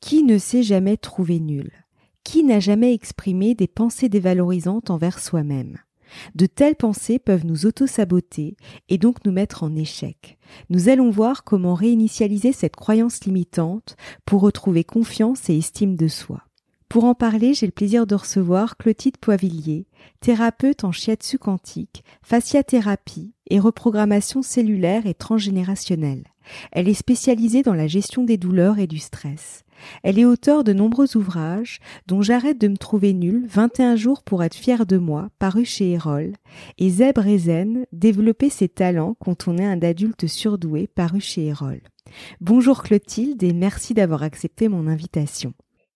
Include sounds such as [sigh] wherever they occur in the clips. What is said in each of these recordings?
Qui ne s'est jamais trouvé nul? Qui n'a jamais exprimé des pensées dévalorisantes envers soi-même? De telles pensées peuvent nous auto-saboter et donc nous mettre en échec. Nous allons voir comment réinitialiser cette croyance limitante pour retrouver confiance et estime de soi. Pour en parler, j'ai le plaisir de recevoir Clotilde Poivillier, thérapeute en shiatsu quantique, fasciathérapie et reprogrammation cellulaire et transgénérationnelle. Elle est spécialisée dans la gestion des douleurs et du stress. Elle est auteure de nombreux ouvrages, dont J'arrête de me trouver nul, 21 jours pour être fier de moi, paru chez Erol, et Zèbre développer ses talents quand on est un adulte surdoué, paru chez Erol. Bonjour Clotilde et merci d'avoir accepté mon invitation.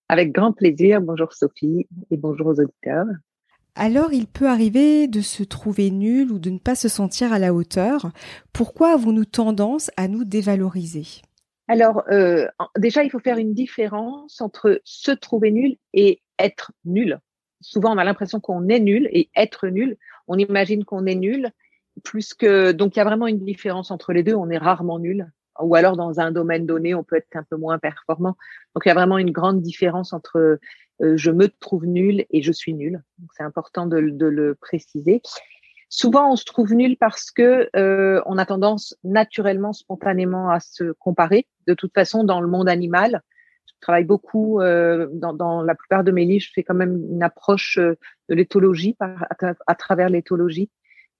Avec grand plaisir. Bonjour Sophie et bonjour aux auditeurs. Alors il peut arriver de se trouver nul ou de ne pas se sentir à la hauteur. Pourquoi avons-nous tendance à nous dévaloriser? Alors, euh, déjà, il faut faire une différence entre se trouver nul et être nul. Souvent, on a l'impression qu'on est nul et être nul, on imagine qu'on est nul, plus que donc il y a vraiment une différence entre les deux. On est rarement nul, ou alors dans un domaine donné, on peut être un peu moins performant. Donc il y a vraiment une grande différence entre euh, je me trouve nul et je suis nul. C'est important de, de, le préciser. Souvent, on se trouve nul parce que euh, on a tendance naturellement, spontanément à se comparer. De toute façon, dans le monde animal, je travaille beaucoup euh, dans, dans, la plupart de mes livres. Je fais quand même une approche euh, de l'éthologie à, travers l'éthologie,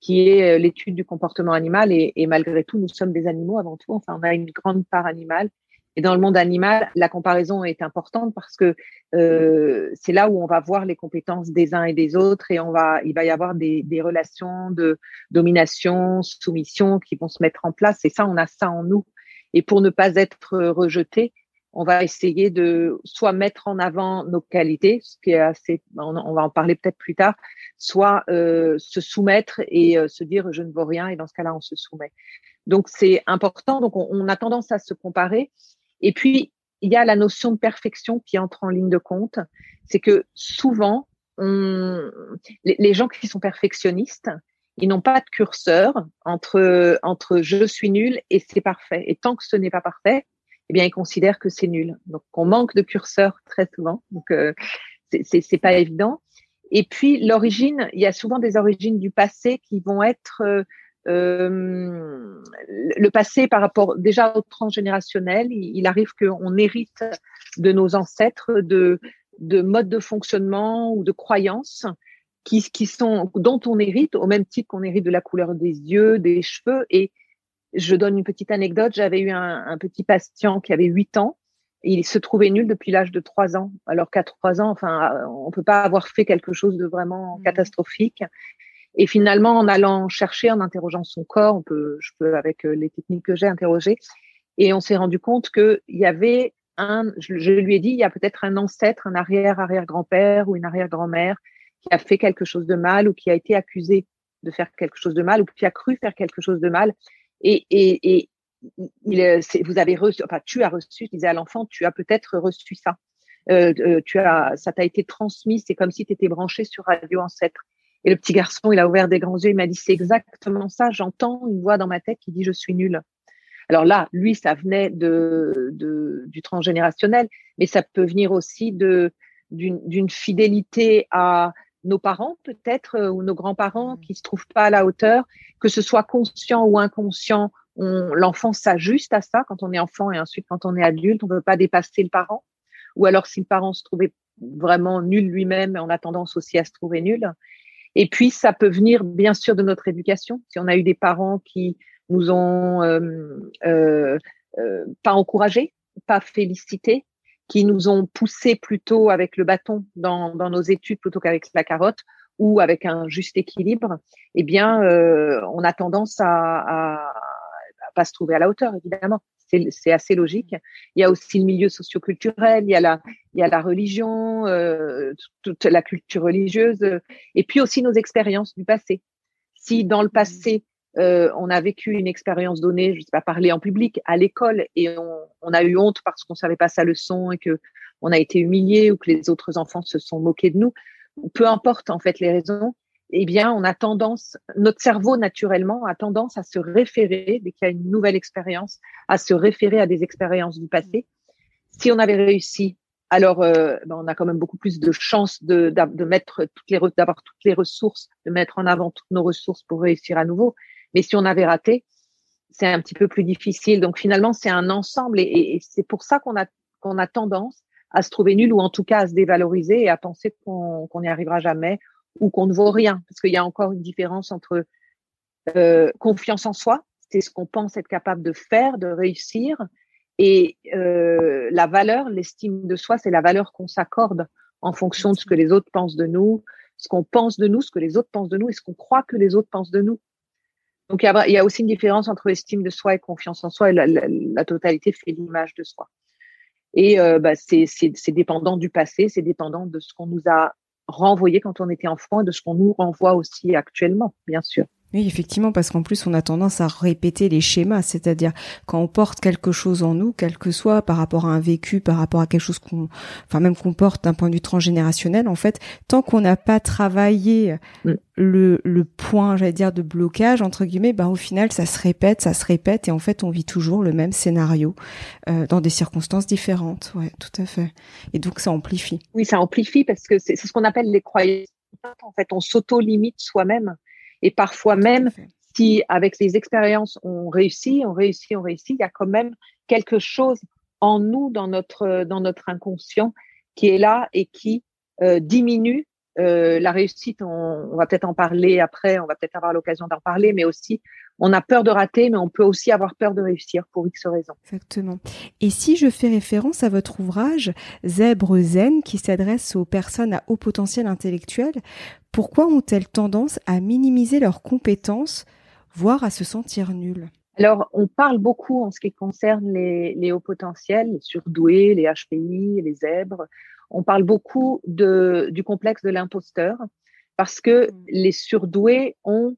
qui est euh, l'étude du comportement animal. Et, et malgré tout, nous sommes des animaux avant tout. Enfin, on a une grande part animale. Et dans le monde animal, la comparaison est importante parce que euh, c'est là où on va voir les compétences des uns et des autres et on va, il va y avoir des, des relations de domination, soumission qui vont se mettre en place. Et ça, on a ça en nous. Et pour ne pas être rejeté, on va essayer de soit mettre en avant nos qualités, ce qui est assez, on, va en parler peut-être plus tard, soit euh, se soumettre et euh, se dire je ne vaux rien et dans ce cas-là on se soumet. Donc c'est important. Donc on, a tendance à se comparer et puis, il y a la notion de perfection qui entre en ligne de compte. C'est que souvent, on, les, gens qui sont perfectionnistes, ils n'ont pas de curseur entre, entre je suis nul et c'est parfait. Et tant que ce n'est pas parfait, eh bien, ils considèrent que c'est nul. Donc, on manque de curseur très souvent. Donc, euh, c'est pas évident. Et puis, l'origine, il y a souvent des origines du passé qui vont être euh, euh, le passé par rapport déjà au transgénérationnel, il, il arrive qu'on hérite de nos ancêtres de, de modes de fonctionnement ou de croyances qui, qui sont dont on hérite au même titre qu'on hérite de la couleur des yeux, des cheveux. Et je donne une petite anecdote. J'avais eu un, un petit patient qui avait 8 ans. il se trouvait nul depuis l'âge de 3 ans. Alors qu'à 3 ans, enfin, on peut pas avoir fait quelque chose de vraiment mmh. catastrophique. Et finalement, en allant chercher, en interrogeant son corps, on peut, je peux avec euh, les techniques que j'ai interrogées, et on s'est rendu compte qu'il y avait un, je, je, lui ai dit, il y a peut-être un ancêtre, un arrière-arrière-grand-père ou une arrière-grand-mère qui a fait quelque chose de mal ou qui a été accusé de faire quelque chose de mal ou qui a cru faire quelque chose de mal. Et, et, et il, vous avez reçu, enfin, tu as reçu, je disais à l'enfant, tu as peut-être reçu ça. Euh, euh tu as, ça t'a été transmis. C'est comme si tu étais branché sur Radio Ancêtre. Et le petit garçon, il a ouvert des grands yeux, il m'a dit, c'est exactement ça, j'entends une voix dans ma tête qui dit, je suis nul. Alors là, lui, ça venait de, de du transgénérationnel, mais ça peut venir aussi de d'une fidélité à nos parents peut-être euh, ou nos grands-parents qui se trouvent pas à la hauteur, que ce soit conscient ou inconscient, l'enfant s'ajuste à ça quand on est enfant et ensuite quand on est adulte, on ne veut pas dépasser le parent. Ou alors si le parent se trouvait vraiment nul lui-même, on a tendance aussi à se trouver nul. Et puis, ça peut venir bien sûr de notre éducation. Si on a eu des parents qui nous ont euh, euh, euh, pas encouragés, pas félicités, qui nous ont poussés plutôt avec le bâton dans, dans nos études plutôt qu'avec la carotte ou avec un juste équilibre, eh bien, euh, on a tendance à, à, à, pas se trouver à la hauteur, évidemment c'est assez logique. Il y a aussi le milieu socioculturel, il y a la, il y a la religion, euh, toute la culture religieuse, et puis aussi nos expériences du passé. Si dans le mmh. passé, euh, on a vécu une expérience donnée, je ne sais pas, parler en public à l'école, et on, on, a eu honte parce qu'on savait pas sa leçon et que on a été humilié ou que les autres enfants se sont moqués de nous, peu importe en fait les raisons, eh bien, on a tendance, notre cerveau naturellement a tendance à se référer, dès qu'il y a une nouvelle expérience, à se référer à des expériences du passé. Si on avait réussi, alors euh, ben, on a quand même beaucoup plus de chances de, de, mettre toutes les d'avoir toutes les ressources, de mettre en avant toutes nos ressources pour réussir à nouveau. Mais si on avait raté, c'est un petit peu plus difficile. Donc finalement, c'est un ensemble et, c'est pour ça qu'on a qu'on a tendance à se trouver nul ou en tout cas à se dévaloriser et à penser qu'on n'y arrivera jamais ou qu'on ne vaut rien, parce qu'il y a encore une différence entre euh, confiance en soi, c'est ce qu'on pense être capable de faire, de réussir, et euh, la valeur, l'estime de soi, c'est la valeur qu'on s'accorde en fonction de ce que les autres pensent de nous, ce qu'on pense de nous, ce que les autres pensent de nous et ce qu'on croit que les autres pensent de nous. Donc il y, a, aussi une différence entre estime de soi et confiance en soi, la totalité fait l'image de soi. Et euh, bah, c'est dépendant du passé, c'est dépendant de ce qu'on nous a renvoyé quand on était enfant et de ce qu'on nous renvoie aussi actuellement, bien sûr. Oui, effectivement, parce qu'en plus, on a tendance à répéter les schémas, c'est-à-dire quand on porte quelque chose en nous, quel que soit par rapport à un vécu, par rapport à quelque chose qu'on, enfin même qu'on porte d'un point de vue transgénérationnel, en fait, tant qu'on n'a pas travaillé mm. le, le point, j'allais dire, de blocage entre guillemets, bah au final, ça se répète, ça se répète, et en fait, on vit toujours le même scénario euh, dans des circonstances différentes. Ouais, tout à fait. Et donc, ça amplifie. Oui, ça amplifie parce que c'est ce qu'on appelle les croyances. En fait, on s'auto-limite soi-même. Et parfois même, si avec les expériences on réussit, on réussit, on réussit, il y a quand même quelque chose en nous, dans notre dans notre inconscient, qui est là et qui euh, diminue euh, la réussite. On, on va peut-être en parler après, on va peut-être avoir l'occasion d'en parler, mais aussi on a peur de rater, mais on peut aussi avoir peur de réussir pour X raisons. Exactement. Et si je fais référence à votre ouvrage Zèbre Zen, qui s'adresse aux personnes à haut potentiel intellectuel, pourquoi ont-elles tendance à minimiser leurs compétences, voire à se sentir nulles? Alors, on parle beaucoup en ce qui concerne les, les hauts potentiels, les surdoués, les HPI, les zèbres. On parle beaucoup de, du complexe de l'imposteur parce que mmh. les surdoués ont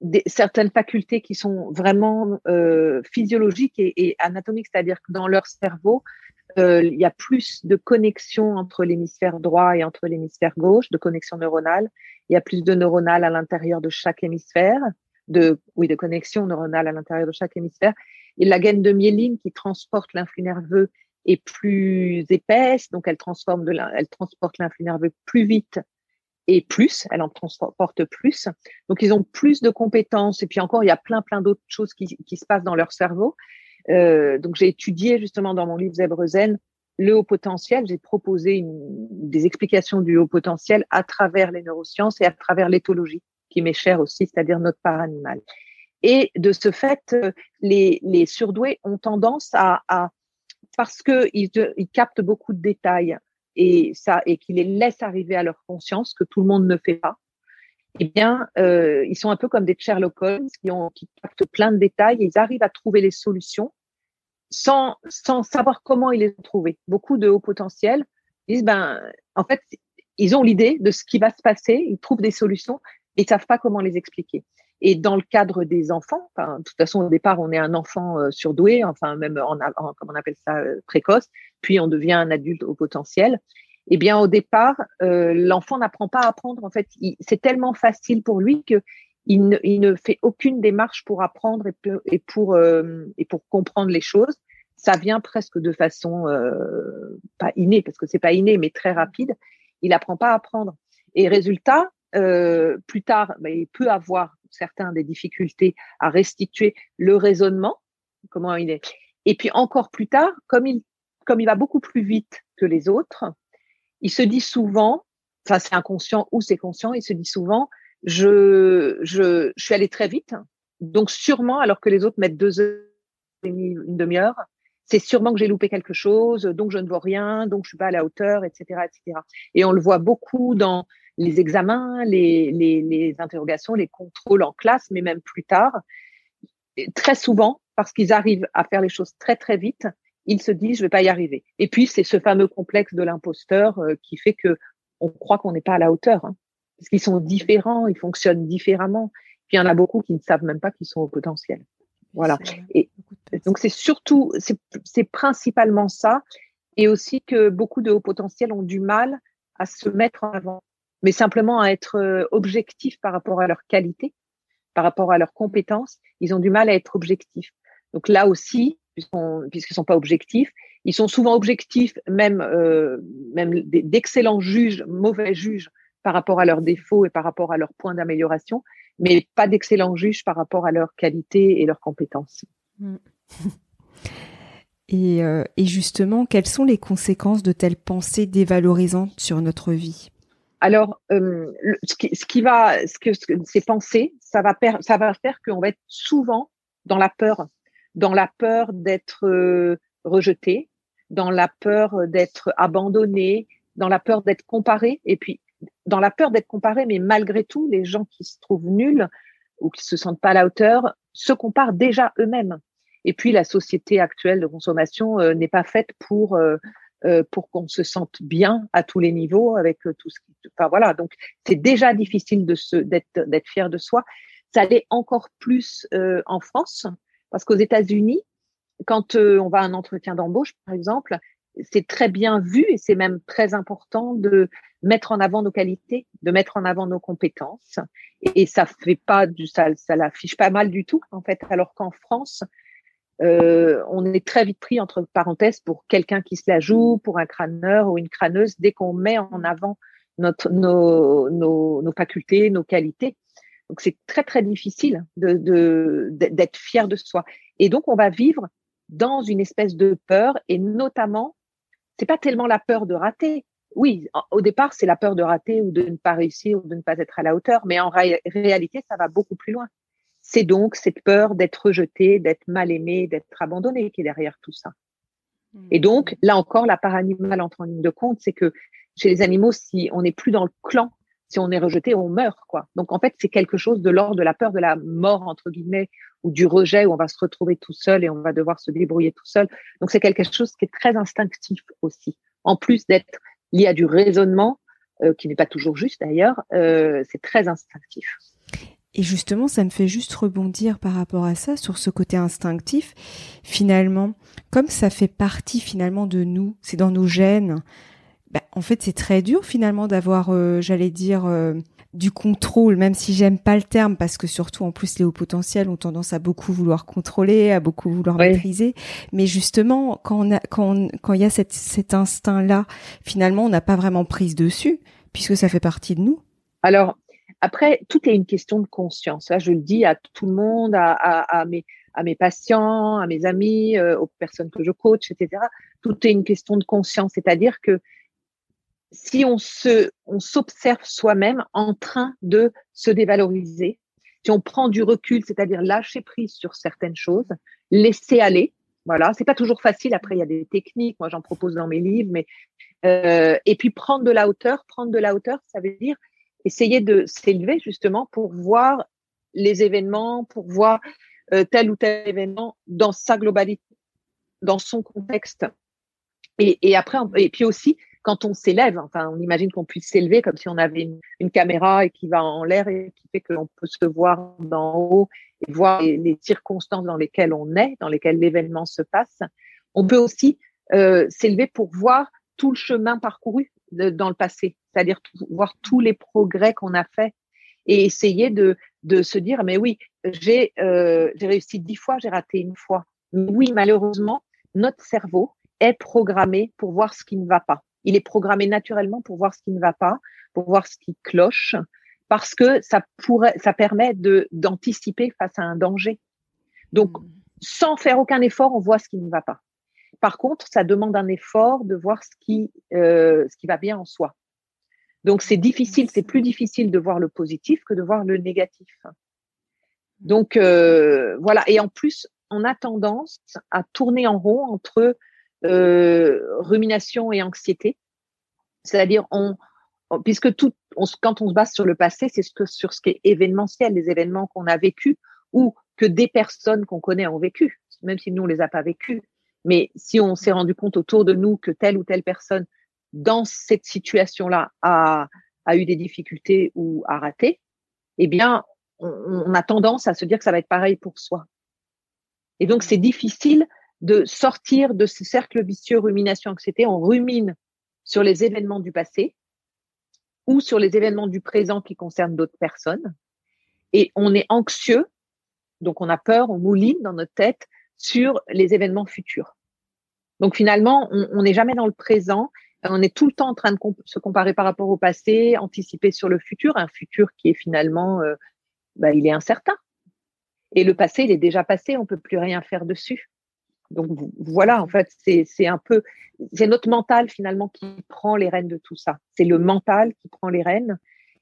des, certaines facultés qui sont vraiment euh, physiologiques et, anatomiques, c'est-à-dire que dans leur cerveau, euh, il y a plus de connexions entre l'hémisphère droit et entre l'hémisphère gauche, de connexions neuronales. Il y a plus de neuronales à l'intérieur de chaque hémisphère, de oui, de connexions neuronales à l'intérieur de chaque hémisphère. Et la gaine de myéline qui transporte l'influx nerveux est plus épaisse, donc elle transforme de elle transporte l'influx nerveux plus vite et plus, elle en transporte plus. Donc, ils ont plus de compétences. Et puis encore, il y a plein, plein d'autres choses qui, se passent dans leur cerveau. Euh, donc, j'ai étudié justement dans mon livre Zèbre Zen le haut potentiel. J'ai proposé des explications du haut potentiel à travers les neurosciences et à travers l'éthologie, qui m'est chère aussi, c'est-à-dire notre part animale. Et de ce fait, les, les surdoués ont tendance à, à parce qu'ils ils captent beaucoup de détails, et ça et qui les laisse arriver à leur conscience que tout le monde ne fait pas, eh bien, euh, ils sont un peu comme des Sherlock Holmes qui ont qui captent plein de détails et ils arrivent à trouver les solutions sans savoir comment ils les ont trouvées. Beaucoup de hauts potentiels disent ben en fait ils ont l'idée de ce qui va se passer, ils trouvent des solutions, mais ils savent pas comment les expliquer. Et dans le cadre des enfants, enfin, de toute façon, au départ, on est un enfant euh, surdoué, enfin même en, en, comme on appelle ça euh, précoce, puis on devient un adulte au potentiel. Eh bien, au départ, euh, l'enfant n'apprend pas à apprendre. En fait, c'est tellement facile pour lui que il ne, il ne, fait aucune démarche pour apprendre et, et pour euh, et pour comprendre les choses. Ça vient presque de façon euh, pas innée parce que c'est pas inné, mais très rapide. Il apprend pas à apprendre. Et résultat, euh, plus tard, bah, il peut avoir certains des difficultés à restituer le raisonnement, comment il est. Et puis encore plus tard, comme il, comme il va beaucoup plus vite que les autres, il se dit souvent, enfin c'est inconscient ou c'est conscient, il se dit souvent, je, je, je suis allé très vite, donc sûrement alors que les autres mettent deux heures une demi-heure, c'est sûrement que j'ai loupé quelque chose, donc je ne vois rien, donc je suis pas à la hauteur, etc., etc. Et on le voit beaucoup dans les examens, les, les, les interrogations, les contrôles en classe, mais même plus tard. très souvent, parce qu'ils arrivent à faire les choses très très vite, ils se disent je vais pas y arriver. Et puis c'est ce fameux complexe de l'imposteur euh, qui fait que on croit qu'on n'est pas à la hauteur, hein, parce qu'ils sont différents, ils fonctionnent différemment. Puis il y en a beaucoup qui ne savent même pas qu'ils sont au potentiel. Voilà. Et donc c'est surtout, c'est principalement ça, et aussi que beaucoup de hauts potentiels ont du mal à se mettre en avant, mais simplement à être euh, objectifs par rapport à leur qualité, par rapport à leurs compétences. Ils ont du mal à être objectifs. Donc là aussi, puisqu'ils sont pas objectifs, ils sont souvent objectifs, même euh, d'excellents juges, mauvais juges par rapport à leurs défauts et par rapport à leurs points d'amélioration, mais pas d'excellents juges par rapport à leur qualité et leurs compétences. Mm. [laughs] Euh, et, justement, quelles sont les conséquences de telles pensées dévalorisantes sur notre vie? Alors, euh, ce, qui, va, ce que, ces pensées, ça va, ça va faire qu'on va être souvent dans la peur, dans la peur d'être euh, rejeté, dans la peur d'être abandonné, dans la peur d'être comparé. Et puis, dans la peur d'être comparé, mais malgré tout, les gens qui se trouvent nuls ou qui se sentent pas à la hauteur se comparent déjà eux-mêmes. Et puis la société actuelle de consommation euh, n'est pas faite pour euh, euh, pour qu'on se sente bien à tous les niveaux avec tout ce qui. Enfin voilà, donc c'est déjà difficile de se d'être d'être fier de soi. Ça l'est encore plus en France parce qu'aux États-Unis, quand on va à un entretien d'embauche, par exemple, c'est très bien vu et c'est même très important de mettre en avant nos qualités, de mettre en avant nos compétences. Et, ça fait pas du, ça, ça l'affiche pas mal du tout en fait. Alors qu'en France, euh, on est très vite pris entre parenthèses pour quelqu'un qui se la joue, pour un crâneur ou une crâneuse, dès qu'on met en avant notre, nos, nos, facultés, nos qualités. Donc c'est très très difficile de, d'être fier de soi. Et donc on va vivre dans une espèce de peur et notamment c'est pas tellement la peur de rater. Oui, au départ, c'est la peur de rater ou de ne pas réussir ou de ne pas être à la hauteur, mais en réalité, ça va beaucoup plus loin. C'est donc cette peur d'être rejeté, d'être mal aimé, d'être abandonné qui est derrière tout ça. Et mmh. donc, là encore, la part animale entre en ligne de compte, c'est que chez les animaux, si on n'est plus dans le clan, si on est rejeté, on meurt, quoi. Donc, en fait, c'est quelque chose de l'ordre de la peur de la mort, entre guillemets, ou du rejet où on va se retrouver tout seul et on va devoir se débrouiller tout seul. Donc c'est quelque chose qui est très instinctif aussi. En plus d'être lié à du raisonnement, euh, qui n'est pas toujours juste d'ailleurs, euh, c'est très instinctif. Et justement, ça me fait juste rebondir par rapport à ça, sur ce côté instinctif. Finalement, comme ça fait partie finalement de nous, c'est dans nos gènes, bah, en fait, c'est très dur finalement d'avoir, euh, j'allais dire, du contrôle, même si j'aime pas le terme, parce que surtout en plus les hauts potentiels ont tendance à beaucoup vouloir contrôler, à beaucoup vouloir maîtriser. Mais justement, quand on a, quand quand il y a cette, cet instinct-là, finalement, on n'a pas vraiment prise dessus, puisque ça fait partie de nous. Alors après, tout est une question de conscience. Là, je le dis à tout le monde, à, à, à mes à mes patients, à mes amis, euh, aux personnes que je coach, etc. Tout est une question de conscience, c'est-à-dire que si on se, on s'observe soi-même en train de se dévaloriser, si on prend du recul, c'est-à-dire lâcher prise sur certaines choses, laisser aller, voilà, c'est pas toujours facile. Après, il y a des techniques, moi j'en propose dans mes livres, mais euh, et puis prendre de la hauteur, prendre de la hauteur, ça veut dire essayer de s'élever justement pour voir les événements, pour voir euh, tel ou tel événement dans sa globalité, dans son contexte. Et, après, et puis aussi quand on s'élève, enfin, on imagine qu'on puisse s'élever comme si on avait une, caméra et qui va en l'air et qui fait que l'on peut se voir d'en haut et voir les, circonstances dans lesquelles on est, dans lesquelles l'événement se passe. On peut aussi euh, s'élever pour voir tout le chemin parcouru dans le passé, c'est-à-dire voir tous les progrès qu'on a fait et essayer de, de se dire mais oui j'ai euh, j'ai réussi dix fois j'ai raté une fois mais oui malheureusement notre cerveau est programmé pour voir ce qui ne va pas il est programmé naturellement pour voir ce qui ne va pas, pour voir ce qui cloche, parce que ça pourrait, ça permet de d'anticiper face à un danger. Donc, mm. sans faire aucun effort, on voit ce qui ne va pas. Par contre, ça demande un effort de voir ce qui, euh, ce qui va bien en soi. Donc, c'est difficile, c'est plus difficile de voir le positif que de voir le négatif. Donc, euh, voilà. Et en plus, on a tendance à tourner en rond entre euh, rumination et anxiété. C'est-à-dire, on, puisque tout, quand on se base sur le passé, c'est ce que, sur ce qui est événementiel, les événements qu'on a vécus ou que des personnes qu'on connaît ont vécu, même si nous on les a pas vécus. Mais si on s'est rendu compte autour de nous que telle ou telle personne dans cette situation-là a, a eu des difficultés ou a raté, eh bien, on, on, a tendance à se dire que ça va être pareil pour soi. Et donc, c'est difficile de sortir de ce cercle vicieux rumination-anxiété. On rumine sur les événements du passé ou sur les événements du présent qui concernent d'autres personnes. Et on est anxieux, donc on a peur, on mouline dans notre tête sur les événements futurs. Donc finalement, on n'est jamais dans le présent, on est tout le temps en train de se comparer par rapport au passé, anticiper sur le futur, un futur qui est finalement, euh, bah, il est incertain. Et le passé, il est déjà passé, on peut plus rien faire dessus. Donc voilà, en fait, c'est un peu, c'est notre mental finalement qui prend les rênes de tout ça. C'est le mental qui prend les rênes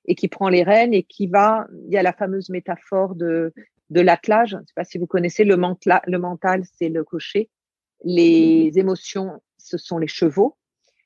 et qui prend les rênes et qui va. Il y a la fameuse métaphore de de l'attelage. Je ne sais pas si vous connaissez le mental. Le mental, c'est le cocher. Les émotions, ce sont les chevaux.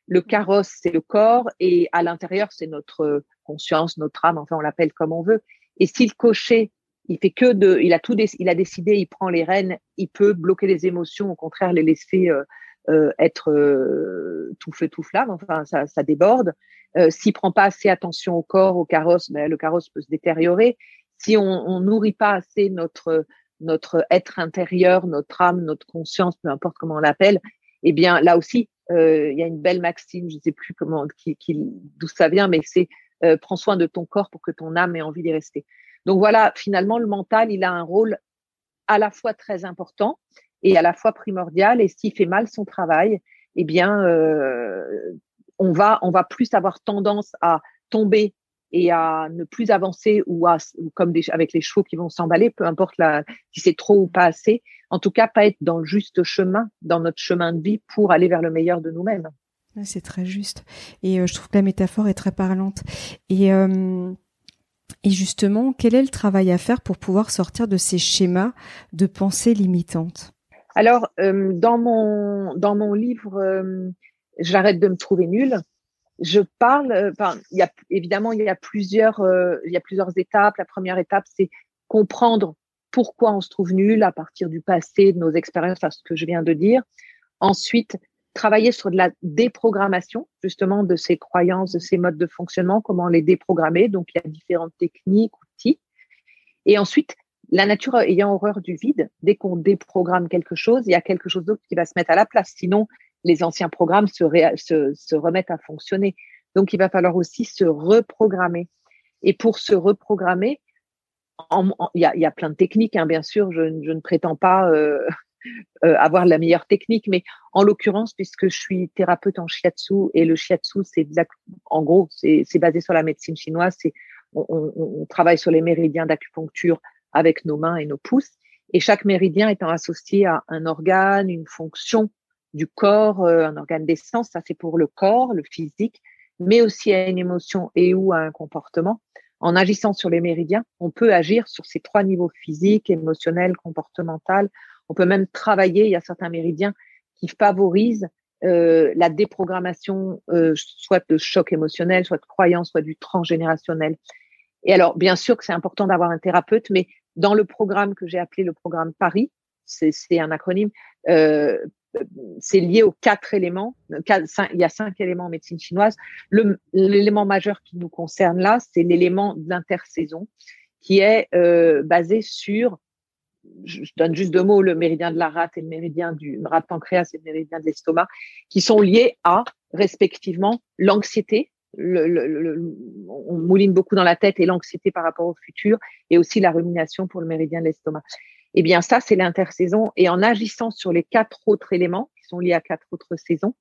Le carrosse, c'est le corps. Et à l'intérieur, c'est notre conscience, notre âme. Enfin, on l'appelle comme on veut. Et si le cocher il fait que de, il a tout, il a décidé, il prend les rênes, il peut bloquer les émotions, au contraire les laisser euh, euh, être euh, tout feu tout flamme. Enfin, ça, ça déborde. Euh, S'il prend pas assez attention au corps, au carrosse, ben, le carrosse peut se détériorer. Si on, on nourrit pas assez notre notre être intérieur, notre âme, notre conscience, peu importe comment on l'appelle, eh bien là aussi, euh, il y a une belle maxime, je ne sais plus comment, qui, qui d'où ça vient, mais c'est prends soin de ton corps pour que ton âme ait envie d'y rester. Donc voilà, finalement, le mental, il a un rôle à la fois très important et à la fois primordial. Et s'il fait mal son travail, eh bien, euh, on va on va plus avoir tendance à tomber et à ne plus avancer ou à comme des, avec les chevaux qui vont s'emballer, peu importe la, si c'est trop ou pas assez. En tout cas, pas être dans le juste chemin, dans notre chemin de vie pour aller vers le meilleur de nous-mêmes. C'est très juste. Et euh, je trouve que la métaphore est très parlante. Et euh, et justement, quel est le travail à faire pour pouvoir sortir de ces schémas de pensée limitantes? Alors, euh, dans mon dans mon livre, j'arrête de me trouver nulle. Je parle. Euh, enfin, il y a évidemment il y a plusieurs il y a plusieurs étapes. La première étape, c'est comprendre pourquoi on se trouve nul à partir du passé, de nos expériences, à ce que je viens de dire. Ensuite, travailler sur de la déprogrammation justement de ces croyances, de ces modes de fonctionnement, comment les déprogrammer. Donc il y a différentes techniques, outils. Et ensuite, la nature ayant horreur du vide, dès qu'on déprogramme quelque chose, il y a quelque chose d'autre qui va se mettre à la place. Sinon, les anciens programmes se, se, se remettent à fonctionner. Donc il va falloir aussi se reprogrammer. Et pour se reprogrammer, il, y a, y a, plein de techniques, hein, bien sûr. Je, je, ne prétends pas euh, [laughs] euh, avoir la meilleure technique. Mais en l'occurrence, puisque je suis thérapeute en shiatsu et le shiatsu, c'est en gros, c'est basé sur la médecine chinoise. C'est on, on, travaille sur les méridiens d'acupuncture avec nos mains et nos pouces, et chaque méridien étant associé à un organe, une fonction du corps, euh, un organe d'essence. Ça, c'est pour le corps, le physique, mais aussi à une émotion et ou à un comportement. En agissant sur les méridiens, on peut agir sur ces trois niveaux physiques, émotionnel, comportemental, on peut même travailler, il y a certains méridiens qui favorisent euh, la déprogrammation, euh, soit de choc émotionnel, soit de croyance, soit du transgénérationnel. Et alors, bien sûr que c'est important d'avoir un thérapeute, mais dans le programme que j'ai appelé le programme Paris, c'est un acronyme, euh, c'est lié aux quatre éléments. il y a cinq éléments en médecine chinoise. L'élément majeur qui nous concerne là, c'est l'élément d'intersaison, qui est basé sur je, donne juste deux mots, le méridien de la rate et le méridien du rate pancréas et le méridien de l'estomac, qui sont liés à, respectivement, l'anxiété, le, on mouline beaucoup dans la tête et l'anxiété par rapport au futur, et aussi la rumination pour le méridien de l'estomac. Eh bien, ça, c'est l'intersaison. Et en agissant sur les quatre autres éléments, qui sont liés à quatre autres saisons,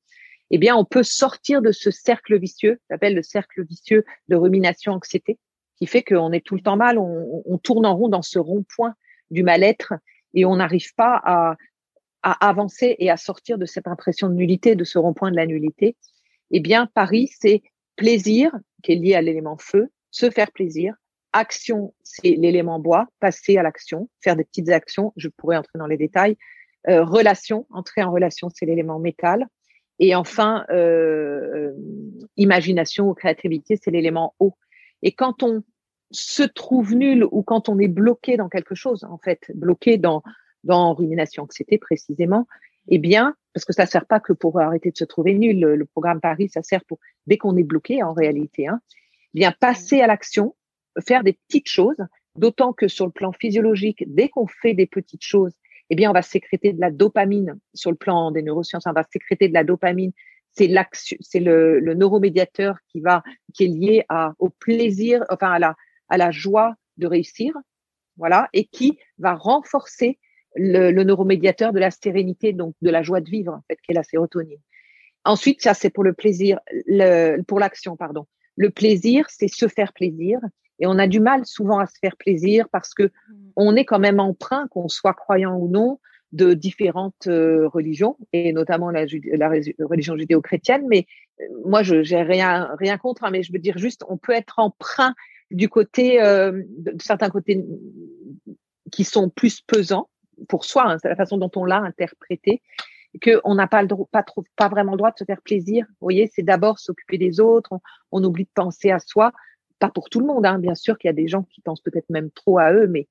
eh bien, on peut sortir de ce cercle vicieux, s'appelle le cercle vicieux de rumination-anxiété, qui fait qu'on est tout le temps mal, on, on tourne en rond dans ce rond-point du mal-être et on n'arrive pas à, à avancer et à sortir de cette impression de nullité, de ce rond-point de la nullité, eh bien, Paris, c'est plaisir, qui est lié à l'élément feu, se faire plaisir. Action, c'est l'élément bois, passer à l'action, faire des petites actions, je pourrais entrer dans les détails. Euh, relation, entrer en relation, c'est l'élément métal. Et enfin, euh, imagination ou créativité, c'est l'élément eau. Et quand on se trouve nul ou quand on est bloqué dans quelque chose, en fait, bloqué dans dans rumination anxiété précisément, eh bien, parce que ça sert pas que pour arrêter de se trouver nul, le, programme Paris, ça sert pour dès qu'on est bloqué en réalité, hein, eh bien passer à l'action, faire des petites choses, d'autant que sur le plan physiologique, dès qu'on fait des petites choses, eh bien, on va sécréter de la dopamine sur le plan des neurosciences, on va sécréter de la dopamine. C'est c'est le, le, neuromédiateur qui va, qui est lié à, au plaisir, enfin à la, à la joie de réussir, voilà, et qui va renforcer le, le, neuromédiateur de la sérénité, donc de la joie de vivre, en fait, qui est la sérotonine. Ensuite, ça, c'est pour le plaisir, le, pour l'action, pardon. Le plaisir, c'est se faire plaisir. Et on a du mal souvent à se faire plaisir parce que mmh. on est quand même emprunt, qu'on soit croyant ou non, de différentes euh, religions et notamment la, la religion judéo-chrétienne. Mais euh, moi, je j'ai rien rien contre, hein, mais je veux dire juste, on peut être emprunt du côté euh, de certains côtés qui sont plus pesants pour soi, hein, c'est la façon dont on l'a interprété, qu'on n'a pas, le pas, trop, pas vraiment le droit de se faire plaisir. Vous voyez, c'est d'abord s'occuper des autres, on, oublie de penser à soi. Pas pour tout le monde, hein, bien sûr qu'il y a des gens qui pensent peut-être même trop à eux, mais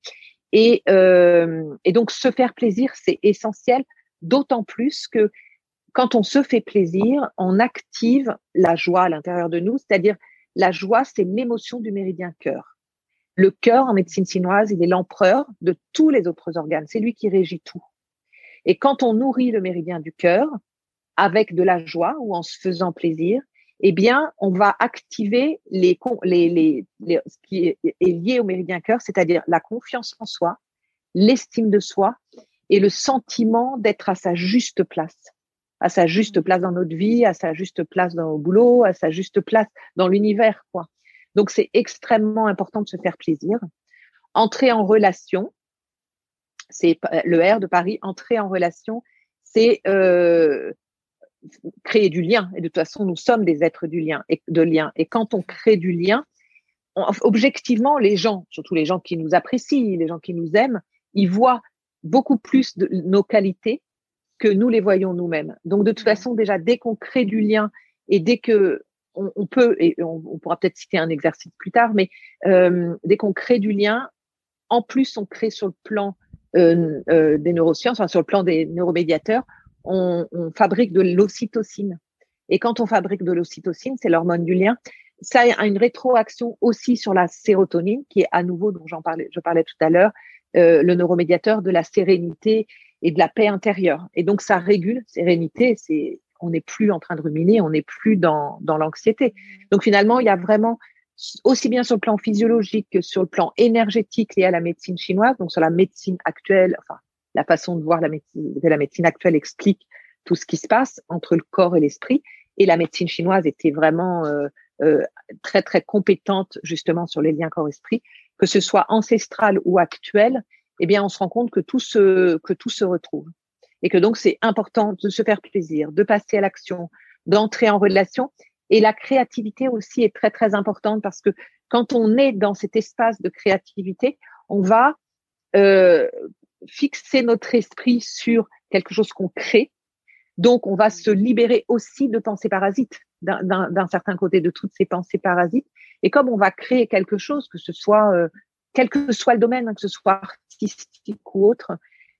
et, euh, et donc se faire plaisir, c'est essentiel, d'autant plus que quand on se fait plaisir, on active la joie à l'intérieur de nous, c'est-à-dire la joie, c'est l'émotion du méridien cœur. Le cœur, en médecine chinoise, il est l'empereur de tous les autres organes. C'est lui qui régit tout. Et quand on nourrit le méridien du cœur avec de la joie ou en se faisant plaisir, eh bien, on va activer les, les, les, ce qui est lié au méridien cœur, c'est-à-dire la confiance en soi, l'estime de soi et le sentiment d'être à sa juste place, à sa juste place dans notre vie, à sa juste place dans le boulot, à sa juste place dans l'univers, quoi. Donc, c'est extrêmement important de se faire plaisir. Entrer en relation, c'est le R de Paris, entrer en relation, c'est euh, créer du lien. Et de toute façon, nous sommes des êtres du lien et de lien. Et quand on crée du lien, objectivement, les gens, surtout les gens qui nous apprécient, les gens qui nous aiment, ils voient beaucoup plus de nos qualités que nous les voyons nous-mêmes. Donc, de toute façon, déjà, dès qu'on crée du lien et dès que on, peut, et on, pourra peut-être citer un exercice plus tard, mais euh, dès qu'on crée du lien, en plus on crée sur le plan euh, euh, des neurosciences, enfin, sur le plan des neuromédiateurs, on, on fabrique de l'ocytocine. Et quand on fabrique de l'ocytocine, c'est l'hormone du lien, ça a une rétroaction aussi sur la sérotonine, qui est à nouveau, dont j'en parlais, je parlais tout à l'heure, euh, le neuromédiateur de la sérénité et de la paix intérieure. Et donc ça régule, sérénité, c'est on n'est plus en train de ruminer, on n'est plus dans, dans l'anxiété. Donc finalement, il y a vraiment aussi bien sur le plan physiologique que sur le plan énergétique lié à la médecine chinoise, donc sur la médecine actuelle, enfin la façon de voir la médecine, la médecine actuelle explique tout ce qui se passe entre le corps et l'esprit. Et la médecine chinoise était vraiment euh, euh, très très compétente justement sur les liens corps-esprit, que ce soit ancestral ou actuel. Eh bien, on se rend compte que tout se que tout se retrouve et que donc c'est important de se faire plaisir, de passer à l'action, d'entrer en relation. Et la créativité aussi est très très importante parce que quand on est dans cet espace de créativité, on va euh, fixer notre esprit sur quelque chose qu'on crée. Donc on va se libérer aussi de pensées parasites d'un certain côté de toutes ces pensées parasites. Et comme on va créer quelque chose, que ce soit euh, quel que soit le domaine, hein, que ce soit artistique ou autre,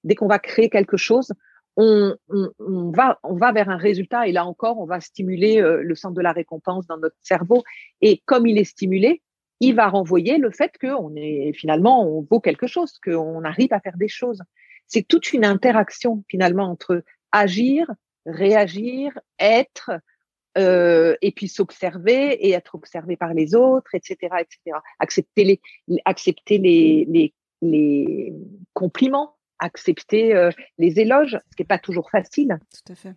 dès qu'on va créer quelque chose, on, va, vers un résultat et là encore, on va stimuler euh, le centre de la récompense dans notre cerveau. Et comme il est stimulé, il va renvoyer le fait qu'on est finalement, on vaut quelque chose, qu'on arrive à faire des choses. C'est toute une interaction finalement entre agir, réagir, être, euh, et puis s'observer et être observé par les autres, etc., etc. Accepter les, accepter les, les, les compliments, accepter euh, les éloges, ce qui n'est pas toujours facile. Tout à fait.